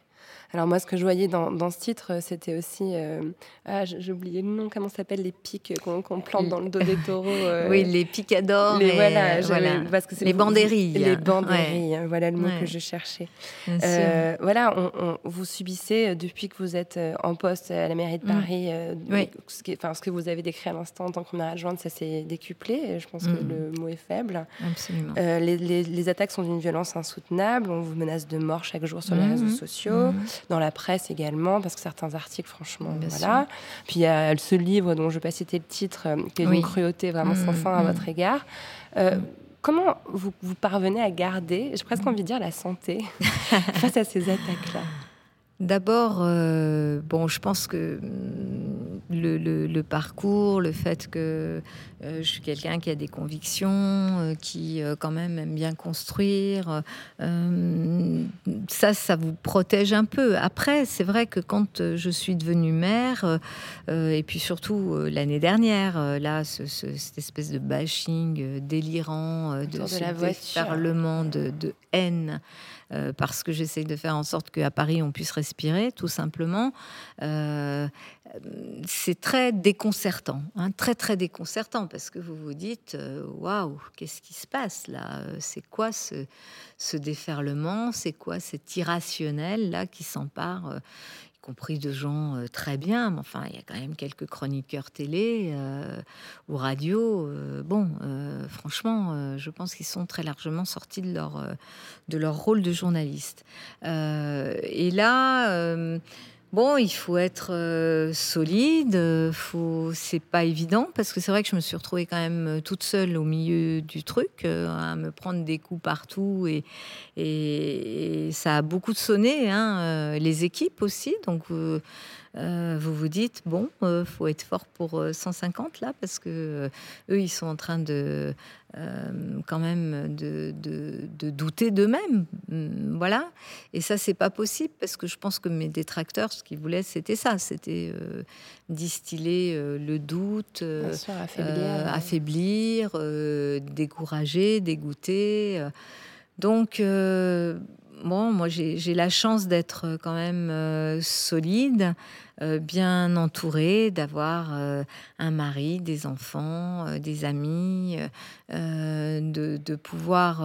Speaker 1: Alors moi, ce que je voyais dans, dans ce titre, c'était aussi... euh, ah, j'ai oublié le nom, comment ça s'appelle les pics qu'on qu'on plante dans le dos des taureaux euh,
Speaker 2: oui, les picadors,
Speaker 1: les,
Speaker 2: et,
Speaker 1: voilà,
Speaker 2: euh,
Speaker 1: j'avais-
Speaker 2: voilà.
Speaker 1: parce que c'est
Speaker 2: Les banderilles.
Speaker 1: Les
Speaker 2: Ouais.
Speaker 1: banderilles, hein, voilà le mot
Speaker 2: Ouais.
Speaker 1: que je cherchais. Euh, voilà, on, on- vous subissez euh, depuis que vous êtes euh, en poste à la mairie de
Speaker 2: Mm.
Speaker 1: Paris, euh,
Speaker 2: Oui.
Speaker 1: ce, qui, enfin, ce que vous avez décrit à l'instant en tant que première adjointe, ça s'est décuplé. et Je pense que
Speaker 2: Mm.
Speaker 1: le mot est faible.
Speaker 2: Absolument.
Speaker 1: Euh, les, les- les attaques sont d'une violence insoutenable. On vous menace de mort chaque jour sur les
Speaker 2: Mhm.
Speaker 1: réseaux sociaux. Dans la presse également, parce que certains articles, franchement,
Speaker 2: Bien
Speaker 1: voilà. Puis il y a ce livre dont je ne vais pas citer le titre, euh, qui est
Speaker 2: Oui.
Speaker 1: d'une cruauté vraiment sans
Speaker 2: Mhm,
Speaker 1: fin à
Speaker 2: mhm.
Speaker 1: votre égard. Euh. Comment vous, vous parvenez à garder, j'ai presque envie de dire, la santé face à ces attaques-là?
Speaker 2: D'abord, euh, bon, je pense que hum, le, le- le parcours, le fait que euh, je suis quelqu'un qui a des convictions, euh, qui quand même aime bien construire, euh, ça, ça vous protège un peu. Après, c'est vrai que quand je suis devenue mère, et puis surtout l'année dernière, là, ce- ce- cette espèce de bashing délirant, de, ce
Speaker 1: la voiture.
Speaker 2: déferlement de, de haine parce que j'essaye de faire en sorte qu'à Paris on puisse respirer, tout simplement. c'est très déconcertant, hein, très très déconcertant, parce que vous vous dites, waouh, qu'est-ce qui se passe là? C'est quoi ce, ce déferlement? C'est quoi cet irrationnel là qui s'empare compris de gens euh, très bien, mais enfin, il y a quand même quelques chroniqueurs télé euh, ou radio. Euh, bon, franchement, je pense qu'ils sont très largement sortis de leur, de leur rôle de journaliste. et là Bon, il faut être euh, solide, faut... c'est pas évident parce que c'est vrai que je me suis retrouvée quand même euh, toute seule au milieu du truc, euh, à me prendre des coups partout et, et, ça a beaucoup sonné, hein, les équipes aussi. Donc euh, vous vous dites bon, euh, faut être fort pour 150 euh, là parce que eux ils sont en train de quand même de, de, douter d'eux-mêmes, mm, voilà. Et ça c'est pas possible parce que je pense que mes détracteurs ce qu'ils voulaient c'était ça, c'était distiller le doute, affaiblir, affaiblir décourager, dégoûter. Donc bon, moi j'ai la chance d'être quand même solide, euh, bien entourée, d'avoir euh, un mari, des enfants, euh, des amis, de, pouvoir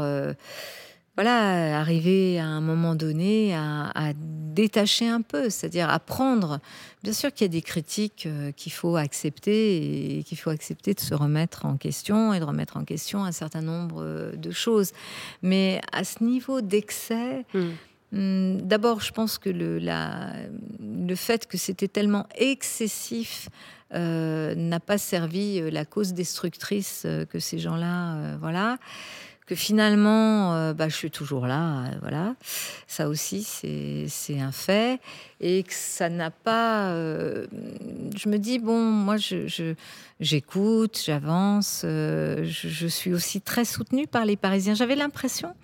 Speaker 2: voilà, arriver à un moment donné à, détacher un peu, c'est-à-dire apprendre. Bien sûr qu'il y a des critiques qu'il faut accepter et qu'il faut accepter de se remettre en question et de remettre en question un certain nombre de choses. Mais à ce niveau d'excès, hmm. Hum, d'abord, je pense que le, le fait que c'était tellement excessif euh, n'a pas servi euh, la cause destructrice euh, que ces gens-là, voilà que finalement, bah, je suis toujours là, voilà. Ça aussi, c'est un fait. Et que ça n'a pas. je me dis, bon, moi, j'écoute, j'avance. je, je, suis aussi très soutenue par les Parisiens. J'avais l'impression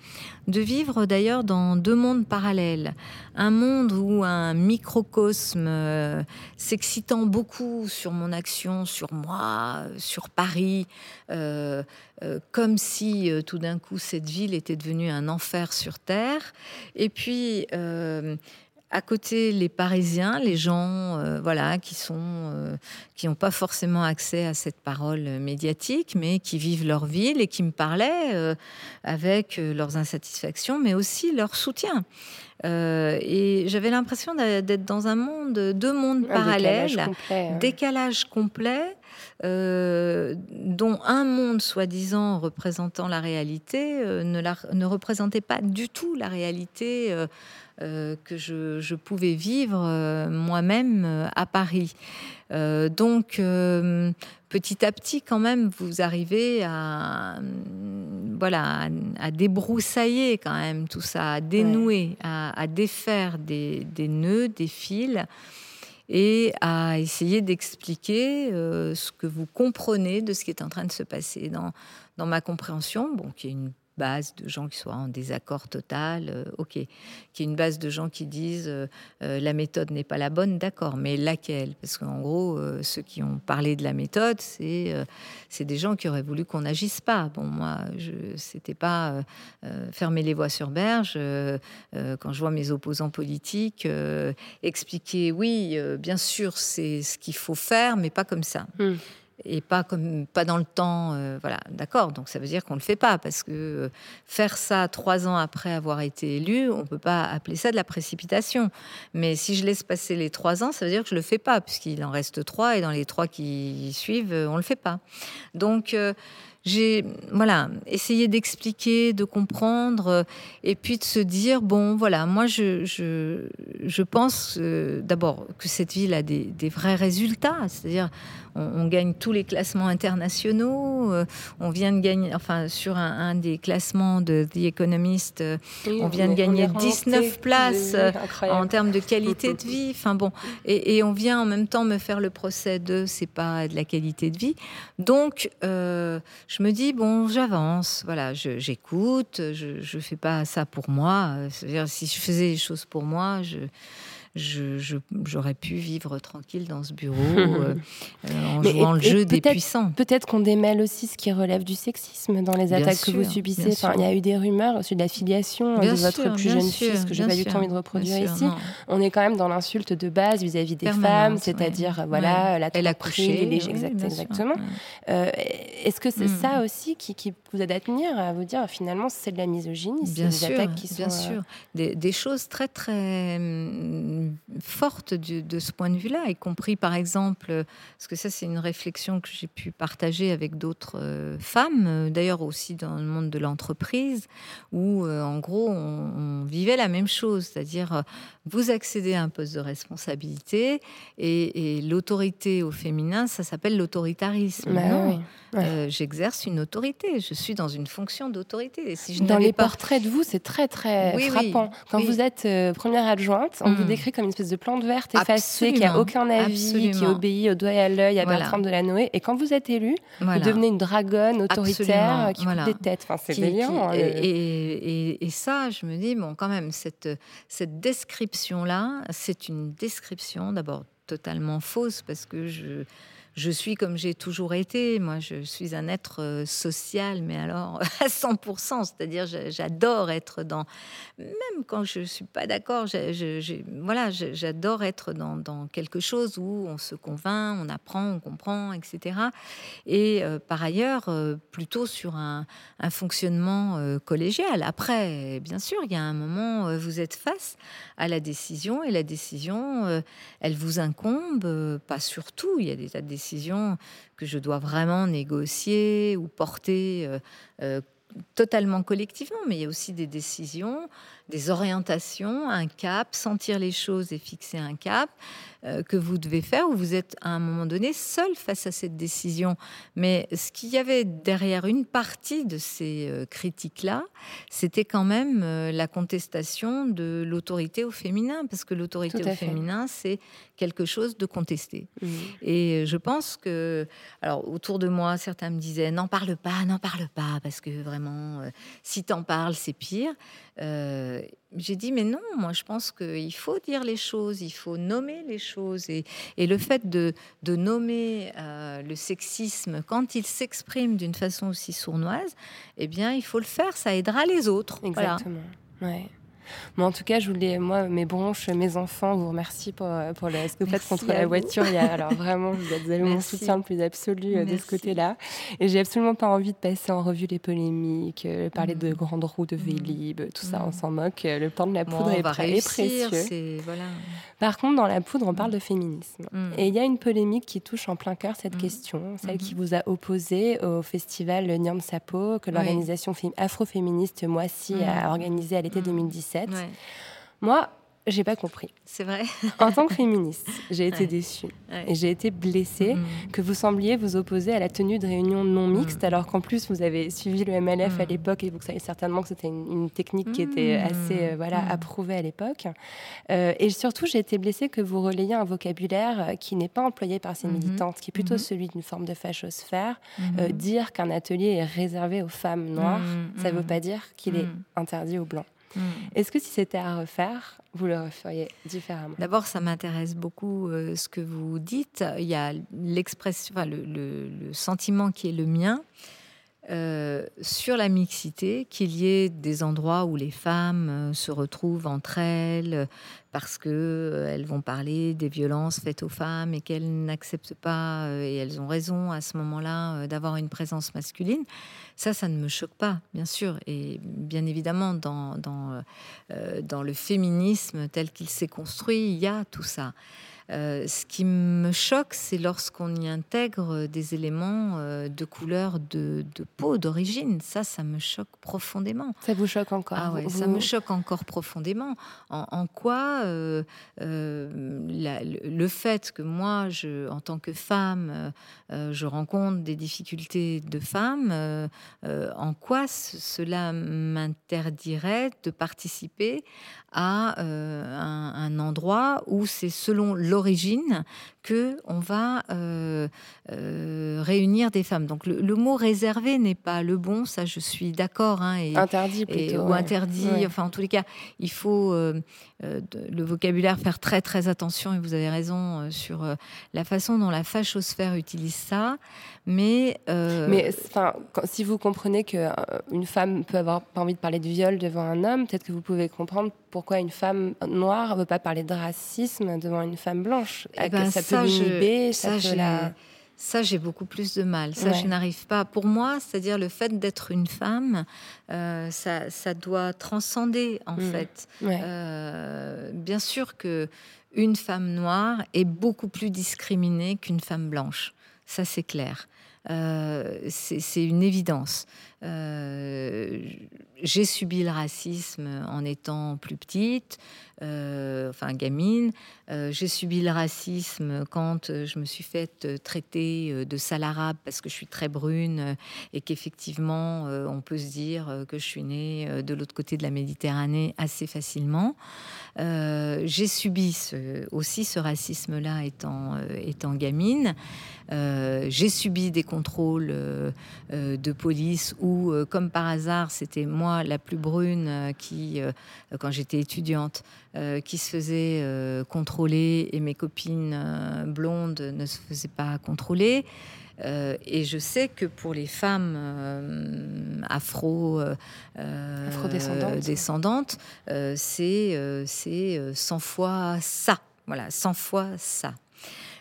Speaker 2: de vivre d'ailleurs dans deux mondes parallèles. Un monde où un microcosme euh, s'excitant beaucoup sur mon action, sur moi, sur Paris, euh, euh, comme si tout d'un coup cette ville était devenue un enfer sur Terre. Et puis à côté les Parisiens, les gens, euh, voilà, qui sont, euh, qui n'ont pas forcément accès à cette parole médiatique, mais qui vivent leur ville et qui me parlaient euh, avec leurs insatisfactions, mais aussi leur soutien. et j'avais l'impression d'être dans un monde, deux mondes parallèles, hein. décalage complet. dont un monde soi-disant représentant la réalité ne, ne représentait pas du tout la réalité euh, que je, pouvais vivre euh, moi-même euh, à Paris. donc, petit à petit, quand même, vous arrivez à, voilà, à, débroussailler quand même tout ça, à dénouer, à, défaire des, nœuds, des fils et à essayer d'expliquer ce que vous comprenez de ce qui est en train de se passer dans, dans ma compréhension, bon, qui est une base de gens qui soient en désaccord total, euh, ok. Qu'il y ait une base de gens qui disent euh, euh, la méthode n'est pas la bonne, d'accord, mais laquelle? Parce qu'en gros, ceux qui ont parlé de la méthode, c'est des gens qui auraient voulu qu'on n'agisse pas. Bon, moi, c'était pas fermer les voies sur berge. quand je vois mes opposants politiques expliquer, oui, bien sûr, c'est ce qu'il faut faire, mais pas comme ça. Hmm et pas comme pas dans le temps euh, voilà. D'accord donc ça veut dire qu'on le fait pas parce que euh, faire ça trois ans après avoir été élu on peut pas appeler ça de la précipitation. Mais si je laisse passer les trois ans ça veut dire que je le fais pas puisqu'il en reste trois et dans les trois qui suivent euh, on le fait pas. Donc j'ai voilà essayé d'expliquer, de comprendre, et puis de se dire bon voilà moi je je, pense d'abord que cette ville a des, des vrais résultats, c'est-à-dire on, gagne tous les classements internationaux. Euh, on vient de gagner, enfin, sur un, des classements de The Economist, euh, on vient de gagner 19 places euh, en termes de qualité de vie. Enfin bon, et, on vient en même temps me faire le procès de c'est pas de la qualité de vie. Donc, je me dis bon, j'avance. Voilà, j'écoute. Je, je fais pas ça pour moi. Si je faisais les choses pour moi, je j'aurais pu vivre tranquille dans ce bureau en jouant le jeu des puissants.
Speaker 1: Peut-être qu'on démêle aussi ce qui relève du sexisme dans les attaques que vous subissez. Enfin, il y a eu des rumeurs sur de la filiation de votre plus jeune fille, ce que j'ai pas du tout envie de reproduire ici. On est quand même dans l'insulte de base vis-à-vis des femmes, c'est-à-dire voilà la
Speaker 2: Elle a couché,
Speaker 1: les, exactement. Est-ce que c'est ça aussi qui, qui, vous aide à tenir, à vous dire finalement c'est de la misogynie,
Speaker 2: c'est des attaques qui sont bien sûr, des, des, choses très très fortes de ce point de vue-là, y compris par exemple, parce que ça c'est une réflexion que j'ai pu partager avec d'autres euh, femmes, euh, d'ailleurs aussi dans le monde de l'entreprise, où euh, en gros on, vivait la même chose, c'est-à-dire vous accédez à un poste de responsabilité et, l'autorité au féminin, ça s'appelle l'autoritarisme. Bah non, j'exerce une autorité, je suis dans une fonction d'autorité.
Speaker 1: Si dans les portraits de vous, c'est très très frappant. Quand vous êtes première adjointe, on vous mm. décrit comme une espèce de plante verte effacée, qui a aucun avis, qui obéit au doigt et à l'œil à Bertrand de la Noé. Et quand vous êtes élu, vous devenez une dragonne autoritaire qui voilà. coupe des têtes. Enfin, c'est délirant.
Speaker 2: Hein, et, et, ça, je me dis, bon, quand même, cette, cette description-là, c'est une description d'abord totalement fausse parce que je je suis comme j'ai toujours été. Moi, je suis un être euh, social, mais alors à 100%. C'est-à-dire, j'adore être dans. Même quand je suis pas d'accord, voilà, j'adore être dans, quelque chose où on se convainc, on apprend, on comprend, etc. Et euh, par ailleurs, euh, plutôt sur un, fonctionnement collégial. Après, bien sûr, il y a un moment, vous êtes face à la décision et la décision, elle vous incombe, pas surtout. Il y a des tas de décisions que je dois vraiment négocier ou porter euh, euh, totalement collectivement, mais il y a aussi des décisions, des orientations, un cap, sentir les choses et fixer un cap. Euh, que vous devez faire, où vous êtes à un moment donné seul face à cette décision. Mais ce qu'il y avait derrière une partie de ces euh, critiques-là, c'était quand même euh, la contestation de l'autorité au féminin, parce que l'autorité au féminin, c'est quelque chose de contesté. Mmh. Et je pense que, alors autour de moi, certains me disaient n'en parle pas, n'en parle pas, parce que vraiment, si t'en parles, c'est pire j'ai dit, mais non, moi je pense qu'il faut dire les choses, il faut nommer les choses. Et, le fait de, nommer euh, le sexisme quand il s'exprime d'une façon aussi sournoise, eh bien, il faut le faire, ça aidera les autres.
Speaker 1: Exactement. Mais en tout cas, je voulais, moi, mes bronches, mes enfants, vous remercie pour, euh, pour le, ce que vous faites contre la voiture. Il y a, alors vraiment, vous avez mon soutien le plus absolu euh, de ce côté-là. Et j'ai absolument pas envie de passer en revue les polémiques, euh, parler de mm. grandes roues de Vélib, tout ça, on mm. s'en moque. Le temps de la poudre est, précieux.
Speaker 2: Voilà.
Speaker 1: Par contre, dans la poudre, on parle de féminisme. Mm. Et il y a une polémique qui touche en plein cœur cette question, celle qui mm-hmm. vous a opposé au festival Nyam Sapo, que l'organisation afroféministe Moissy a organisé à l'été 2017. Moi, j'ai pas compris.
Speaker 2: C'est vrai.
Speaker 1: en tant que féministe, j'ai été déçue et j'ai été blessée mm. que vous sembliez vous opposer à la tenue de réunions non mm. mixtes, alors qu'en plus vous avez suivi le MLF à mm. l'époque et vous savez certainement que c'était une, technique qui était assez euh, voilà approuvée à l'époque. Euh, et surtout, j'ai été blessée que vous relayiez un vocabulaire euh, qui n'est pas employé par ces mm-hmm. militantes, qui est plutôt mm-hmm. celui d'une forme de fachosphère. Mm-hmm. dire qu'un atelier est réservé aux femmes noires, ça ne veut pas dire qu'il est interdit aux blancs. Mm. Est-ce que si c'était à refaire, vous le referiez différemment?
Speaker 2: D'abord, ça m'intéresse beaucoup euh, ce que vous dites. Il y a l'expression, le, sentiment qui est le mien. Euh, sur la mixité, qu'il y ait des endroits où les femmes euh, se retrouvent entre elles parce que elles vont parler des violences faites aux femmes et qu'elles n'acceptent pas et elles ont raison à ce moment-là d'avoir une présence masculine. Ça, ça ne me choque pas, bien sûr. Et bien évidemment, dans, euh, dans le féminisme tel qu'il s'est construit, il y a tout ça. Euh, ce qui me choque, c'est lorsqu'on y intègre des éléments euh, de couleur de, peau, d'origine. Ça, ça me choque profondément.
Speaker 1: Ça vous choque encore?
Speaker 2: Ah ouais, ça me choque encore profondément. En, quoi euh, le fait que moi, je, en tant que femme, je rencontre des difficultés de femmes, en quoi cela m'interdirait de participer à un, un endroit où c'est selon l'origine que on va euh, euh, réunir des femmes. Donc le, mot réservé n'est pas le bon, ça je suis d'accord. Hein,
Speaker 1: interdit plutôt.
Speaker 2: ou interdit, enfin en tous les cas, il faut le vocabulaire faire très très attention et vous avez raison sur la façon dont la fachosphère utilise ça. Mais,
Speaker 1: mais enfin, si vous comprenez qu'une femme peut avoir pas envie de parler de viol devant un homme, peut-être que vous pouvez comprendre pourquoi une femme noire ne veut pas parler de racisme devant une femme blanche.
Speaker 2: Eh ben, ça, peut l'inhiber, ça, ça, la... Ça, j'ai beaucoup plus de mal. Ça, je n'arrive pas. Pour moi, c'est-à-dire le fait d'être une femme, euh, ça, ça, doit transcender, en mm. fait. Euh, bien sûr que une femme noire est beaucoup plus discriminée qu'une femme blanche. Ça, c'est clair. Euh, c'est une évidence. Euh, j'ai subi le racisme en étant plus petite, euh, enfin gamine. j'ai subi le racisme quand je me suis faite traiter de sale arabe parce que je suis très brune et qu'effectivement on peut se dire que je suis née de l'autre côté de la Méditerranée assez facilement. j'ai subi aussi ce racisme-là étant, étant gamine. j'ai subi des contrôles de police ou euh, comme par hasard, c'était moi la plus brune euh, qui, euh, quand j'étais étudiante, qui se faisait contrôler et mes copines blondes ne se faisaient pas contrôler. et je sais que pour les femmes afro, descendantes, c'est c'est 100 fois ça. Voilà, 100 fois ça.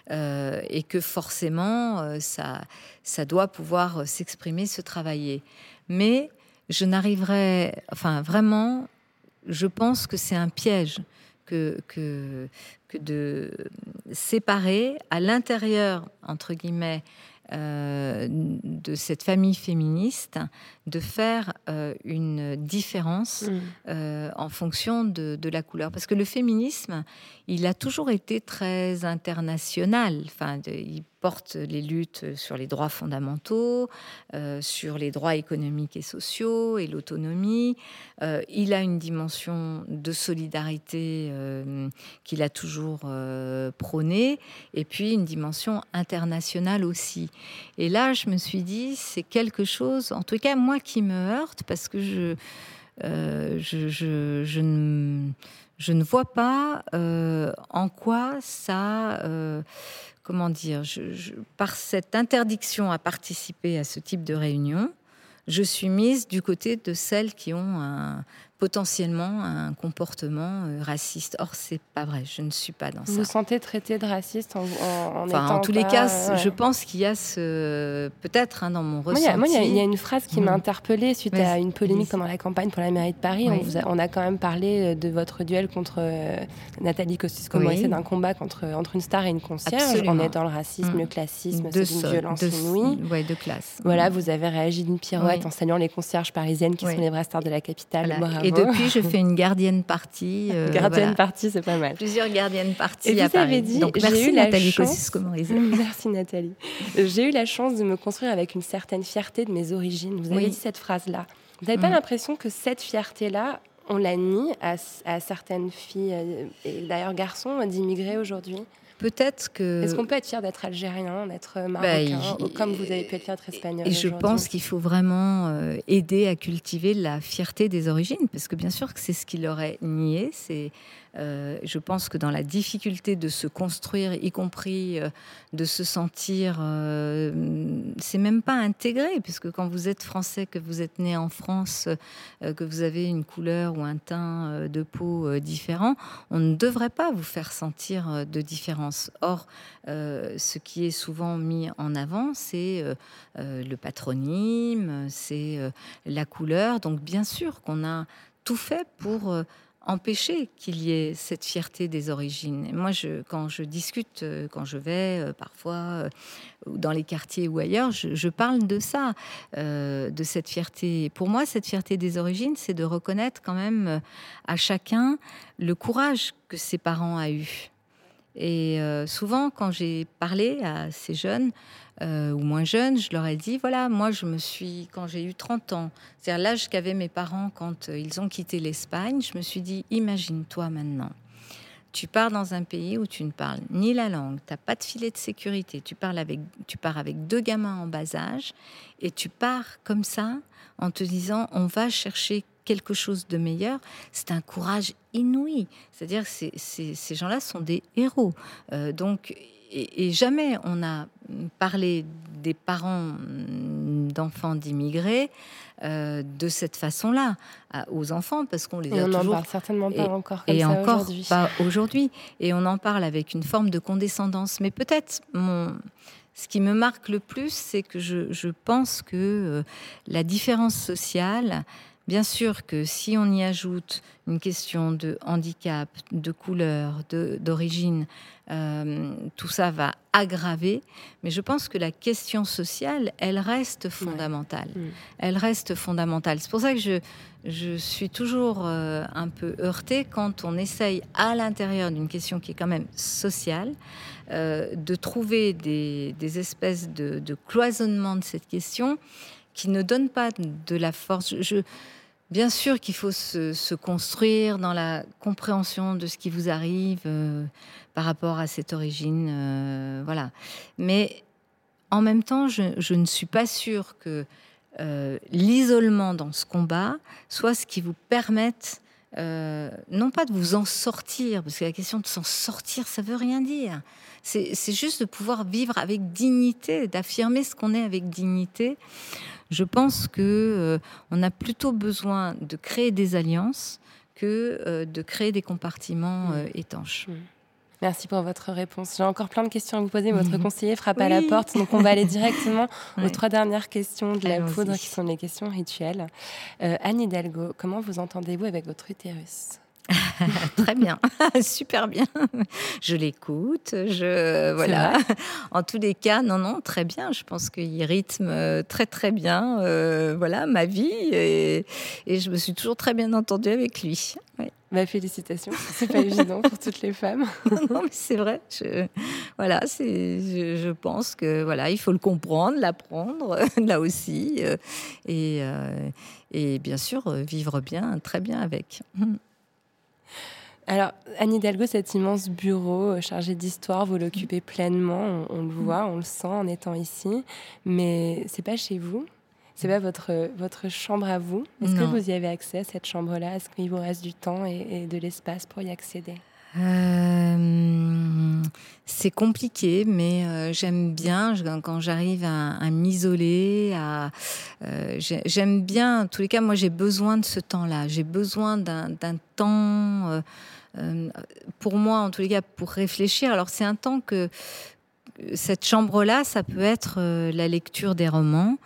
Speaker 2: Et que forcément, ça, ça doit pouvoir s'exprimer, se travailler. Mais je n'arriverai, enfin vraiment, je pense que c'est un piège que, de séparer à l'intérieur, entre guillemets, euh, de cette famille féministe de faire euh, une différence mm. euh, en fonction de, la couleur. Parce que le féminisme, il a toujours été très international. Enfin, il porte les luttes sur les droits fondamentaux, euh, sur les droits économiques et sociaux et l'autonomie. il a une dimension de solidarité qu'il a toujours prônée, et puis une dimension internationale aussi. Et là, je me suis dit, c'est quelque chose, en tout cas, moi, qui me heurte parce que je, euh, je, je, je, ne, je, ne, vois pas euh, en quoi ça, euh, comment dire, par cette interdiction à participer à ce type de réunion, je suis mise du côté de celles qui ont un, potentiellement un comportement euh, raciste. Or, c'est pas vrai. Je ne suis pas dans
Speaker 1: ça.
Speaker 2: Vous
Speaker 1: vous sentez traité de raciste en, en,
Speaker 2: en tous les cas, je pense qu'il y a ce peut-être hein, dans mon ressenti.
Speaker 1: Moi, il y, a une phrase qui m'a mm. interpellée suite à une polémique pendant la campagne pour la mairie de Paris. On, a, quand même parlé euh, de votre duel contre euh, Nathalie Kosciusko-Morizet, d'un combat contre entre une star et une concierge. On est dans le racisme, le classisme, c'est une violence de, inouïe.
Speaker 2: Ouais, de classe.
Speaker 1: Voilà, mm. vous avez réagi d'une pirouette en saluant les concierges parisiennes qui sont les vraies stars de la capitale.
Speaker 2: Depuis, je fais une gardienne partie.
Speaker 1: Euh, gardienne partie, c'est pas mal.
Speaker 2: Plusieurs gardiennes parties
Speaker 1: Et
Speaker 2: à
Speaker 1: vous avez dit,
Speaker 2: Donc,
Speaker 1: merci
Speaker 2: eu
Speaker 1: Nathalie chance... Merci Nathalie. J'ai eu la chance de me construire avec une certaine fierté de mes origines. Vous avez dit cette phrase-là. Vous n'avez pas mm. l'impression que cette fierté-là, on la nie à, à certaines filles, euh, et d'ailleurs garçons, d'immigrer aujourd'hui?
Speaker 2: Peut-être que.
Speaker 1: Est-ce qu'on peut être fier d'être algérien, d'être bah, marocain, comme vous avez pu être fier d'être espagnol
Speaker 2: Et je pense qu'il faut vraiment euh, aider à cultiver la fierté des origines, parce que bien sûr que c'est ce qui leur est nié, c'est euh, je pense que dans la difficulté de se construire, y compris euh, de se sentir, euh, c'est même pas intégré, puisque quand vous êtes français, que vous êtes né en France, que vous avez une couleur ou un teint de peau différent, on ne devrait pas vous faire sentir de différence. Or, ce qui est souvent mis en avant, c'est le patronyme, c'est la couleur. Donc, bien sûr qu'on a tout fait pour empêcher qu'il y ait cette fierté des origines. moi, quand je discute, euh, quand je vais euh, parfois euh, dans les quartiers ou ailleurs, je, parle de ça, de cette fierté. Pour moi, cette fierté des origines, c'est de reconnaître quand même à chacun le courage que ses parents ont eu. Et souvent, quand j'ai parlé à ces jeunes, euh, ou moins jeunes, je leur ai dit voilà, moi je me suis, quand j'ai eu 30 ans, c'est-à-dire l'âge qu'avaient mes parents quand euh, ils ont quitté l'Espagne, je me suis dit imagine-toi maintenant. tu pars dans un pays où tu ne parles ni la langue, tu n'as pas de filet de sécurité, tu, tu pars avec deux gamins en bas âge, et tu pars comme ça en te disant on va chercher quelque chose de meilleur, c'est un courage inouï. C'est-à-dire que ces gens-là sont des héros. Euh, donc, et, jamais on a parlé des parents d'enfants d'immigrés euh, de cette façon-là aux enfants parce qu'on les
Speaker 1: et
Speaker 2: a
Speaker 1: on
Speaker 2: toujours...
Speaker 1: n'en parle certainement pas encore comme
Speaker 2: et
Speaker 1: ça
Speaker 2: encore
Speaker 1: aujourd'hui.
Speaker 2: pas aujourd'hui et on en parle avec une forme de condescendance mais peut-être mon ce qui me marque le plus, c'est que je, je, pense que euh, la différence sociale, Bien sûr que si on y ajoute une question de handicap, de couleur, d'origine, euh, tout ça va aggraver. Mais je pense que la question sociale, elle reste fondamentale. Mm. Elle reste fondamentale. C'est pour ça que je, je suis toujours euh, un peu heurtée quand on essaye à l'intérieur d'une question qui est quand même sociale euh, de trouver des, des espèces de, de cloisonnement de cette question qui ne donne pas de la force. Bien sûr qu'il faut se, construire dans la compréhension de ce qui vous arrive euh, par rapport à cette origine, euh, voilà. Mais en même temps, je, ne suis pas sûre que euh, l'isolement dans ce combat soit ce qui vous permette non pas de vous en sortir, parce que la question de s'en sortir, ça veut rien dire. C'est juste de pouvoir vivre avec dignité, d'affirmer ce qu'on est avec dignité. Je pense que euh, on a plutôt besoin de créer des alliances que euh, de créer des compartiments euh, étanches.
Speaker 1: Merci pour votre réponse. J'ai encore plein de questions à vous poser. Votre conseiller frappe à la porte, donc on va aller directement aux trois dernières questions de la poudre, qui sont les questions rituelles. Anne Hidalgo, comment vous entendez-vous avec votre utérus?
Speaker 2: très bien, super bien. Je l'écoute, je voilà. En tous les cas, non, non, très bien. Je pense qu'il rythme euh, très très bien, euh, voilà, ma vie et, je me suis toujours très bien entendue avec lui.
Speaker 1: Ouais. Bah, félicitations, c'est pas évident pour toutes les femmes.
Speaker 2: non, mais c'est vrai. Je, voilà, c'est, je, pense que voilà, il faut le comprendre, l'apprendre là aussi, euh, et, et bien sûr vivre bien, très bien avec.
Speaker 1: Alors, Anne Hidalgo, cet immense bureau euh, chargé d'histoire, vous l'occupez pleinement, on, le voit, on le sent en étant ici, mais c'est pas chez vous, c'est pas votre, votre chambre à vous. Est-ce que vous y avez accès à cette chambre-là? Est-ce qu'il vous reste du temps et, de l'espace pour y accéder?
Speaker 2: Euh, c'est compliqué, mais euh, j'aime bien quand j'arrive à, m'isoler. À, j'aime bien. En tous les cas, moi, j'ai besoin de ce temps-là. J'ai besoin d'un temps euh, pour moi, en tous les cas, pour réfléchir. Alors, c'est un temps que cette chambre-là, ça peut être euh, la lecture des romans,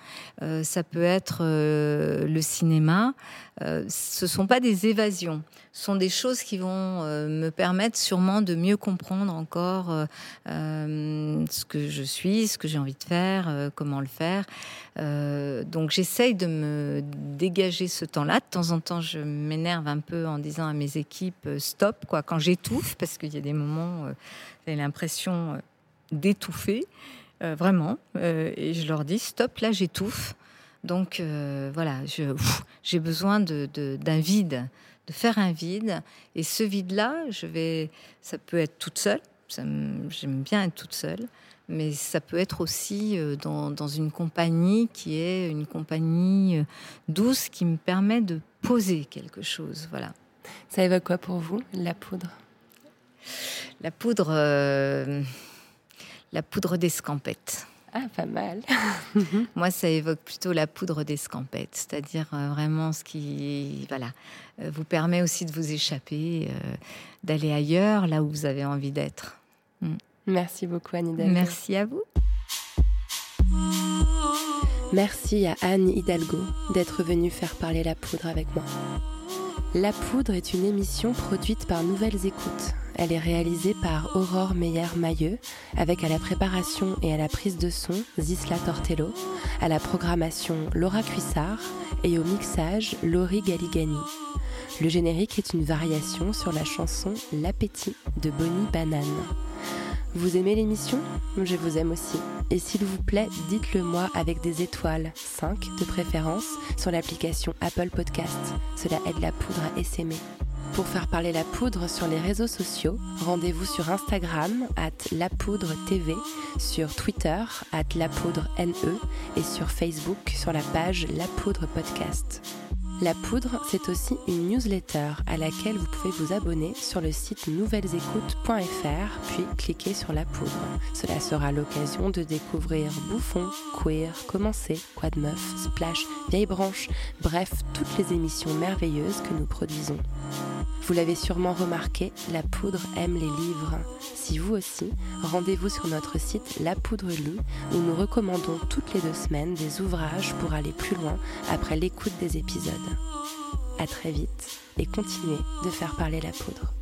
Speaker 2: euh, ça peut être le cinéma. ce ne sont pas des évasions, ce sont des choses qui vont me permettre sûrement de mieux comprendre encore ce que je suis, ce que j'ai envie de faire, comment le faire. donc j'essaye de me dégager ce temps-là. De temps en temps, je m'énerve un peu en disant à mes équipes stop, quoi, quand j'étouffe, parce qu'il y a des moments, j'ai l'impression d'étouffer, euh, vraiment. Euh, et je leur dis stop, là j'étouffe. Donc euh, voilà, j'ai besoin d'un de, d'un vide, de faire un vide. Et ce vide-là, je vais, ça peut être toute seule. J'aime bien être toute seule, mais ça peut être aussi dans, dans, une compagnie qui est une compagnie douce qui me permet de poser quelque chose. Voilà.
Speaker 1: Ça évoque quoi pour vous, la poudre?
Speaker 2: La poudre la poudre d'escampette.
Speaker 1: Ah, pas mal.
Speaker 2: Moi, ça évoque plutôt la poudre d'escampette, c'est-à-dire euh, vraiment ce qui, voilà, euh, vous permet aussi de vous échapper, euh, d'aller ailleurs, là où vous avez envie d'être.
Speaker 1: Mm. Merci beaucoup, Anne Hidalgo.
Speaker 2: Merci à vous.
Speaker 1: Merci à Anne Hidalgo d'être venue faire parler la poudre avec moi. La Poudre est une émission produite par Nouvelles Écoutes. Elle est réalisée par Aurore Meyer-Mailleux, avec à la préparation et à la prise de son Zisla Tortello, à la programmation Laura Cuissard et au mixage Laurie Galigani. Le générique est une variation sur la chanson L'appétit de Bonnie Banane. Vous aimez l'émission? Je vous aime aussi. Et s'il vous plaît, dites-le moi avec des étoiles, 5 de préférence, sur l'application Apple Podcast. Cela aide la poudre à essaimer. Pour faire parler la poudre sur les réseaux sociaux, rendez-vous sur Instagram at lapoudre TV, sur Twitter at lapoudre NE et sur Facebook sur la page La Poudre Podcast. La Poudre, c'est aussi une newsletter à laquelle vous pouvez vous abonner sur le site nouvellesécoutes.fr, puis cliquer sur La Poudre. Cela sera l'occasion de découvrir Bouffon, Queer, Commencer, Quoi de Meuf, Splash, Vieille Branche, bref, toutes les émissions merveilleuses que nous produisons. Vous l'avez sûrement remarqué, La Poudre aime les livres. Si vous aussi, rendez-vous sur notre site La Poudre Lit, où nous recommandons toutes les deux semaines des ouvrages pour aller plus loin après l'écoute des épisodes. À très vite et continuez de faire parler la poudre.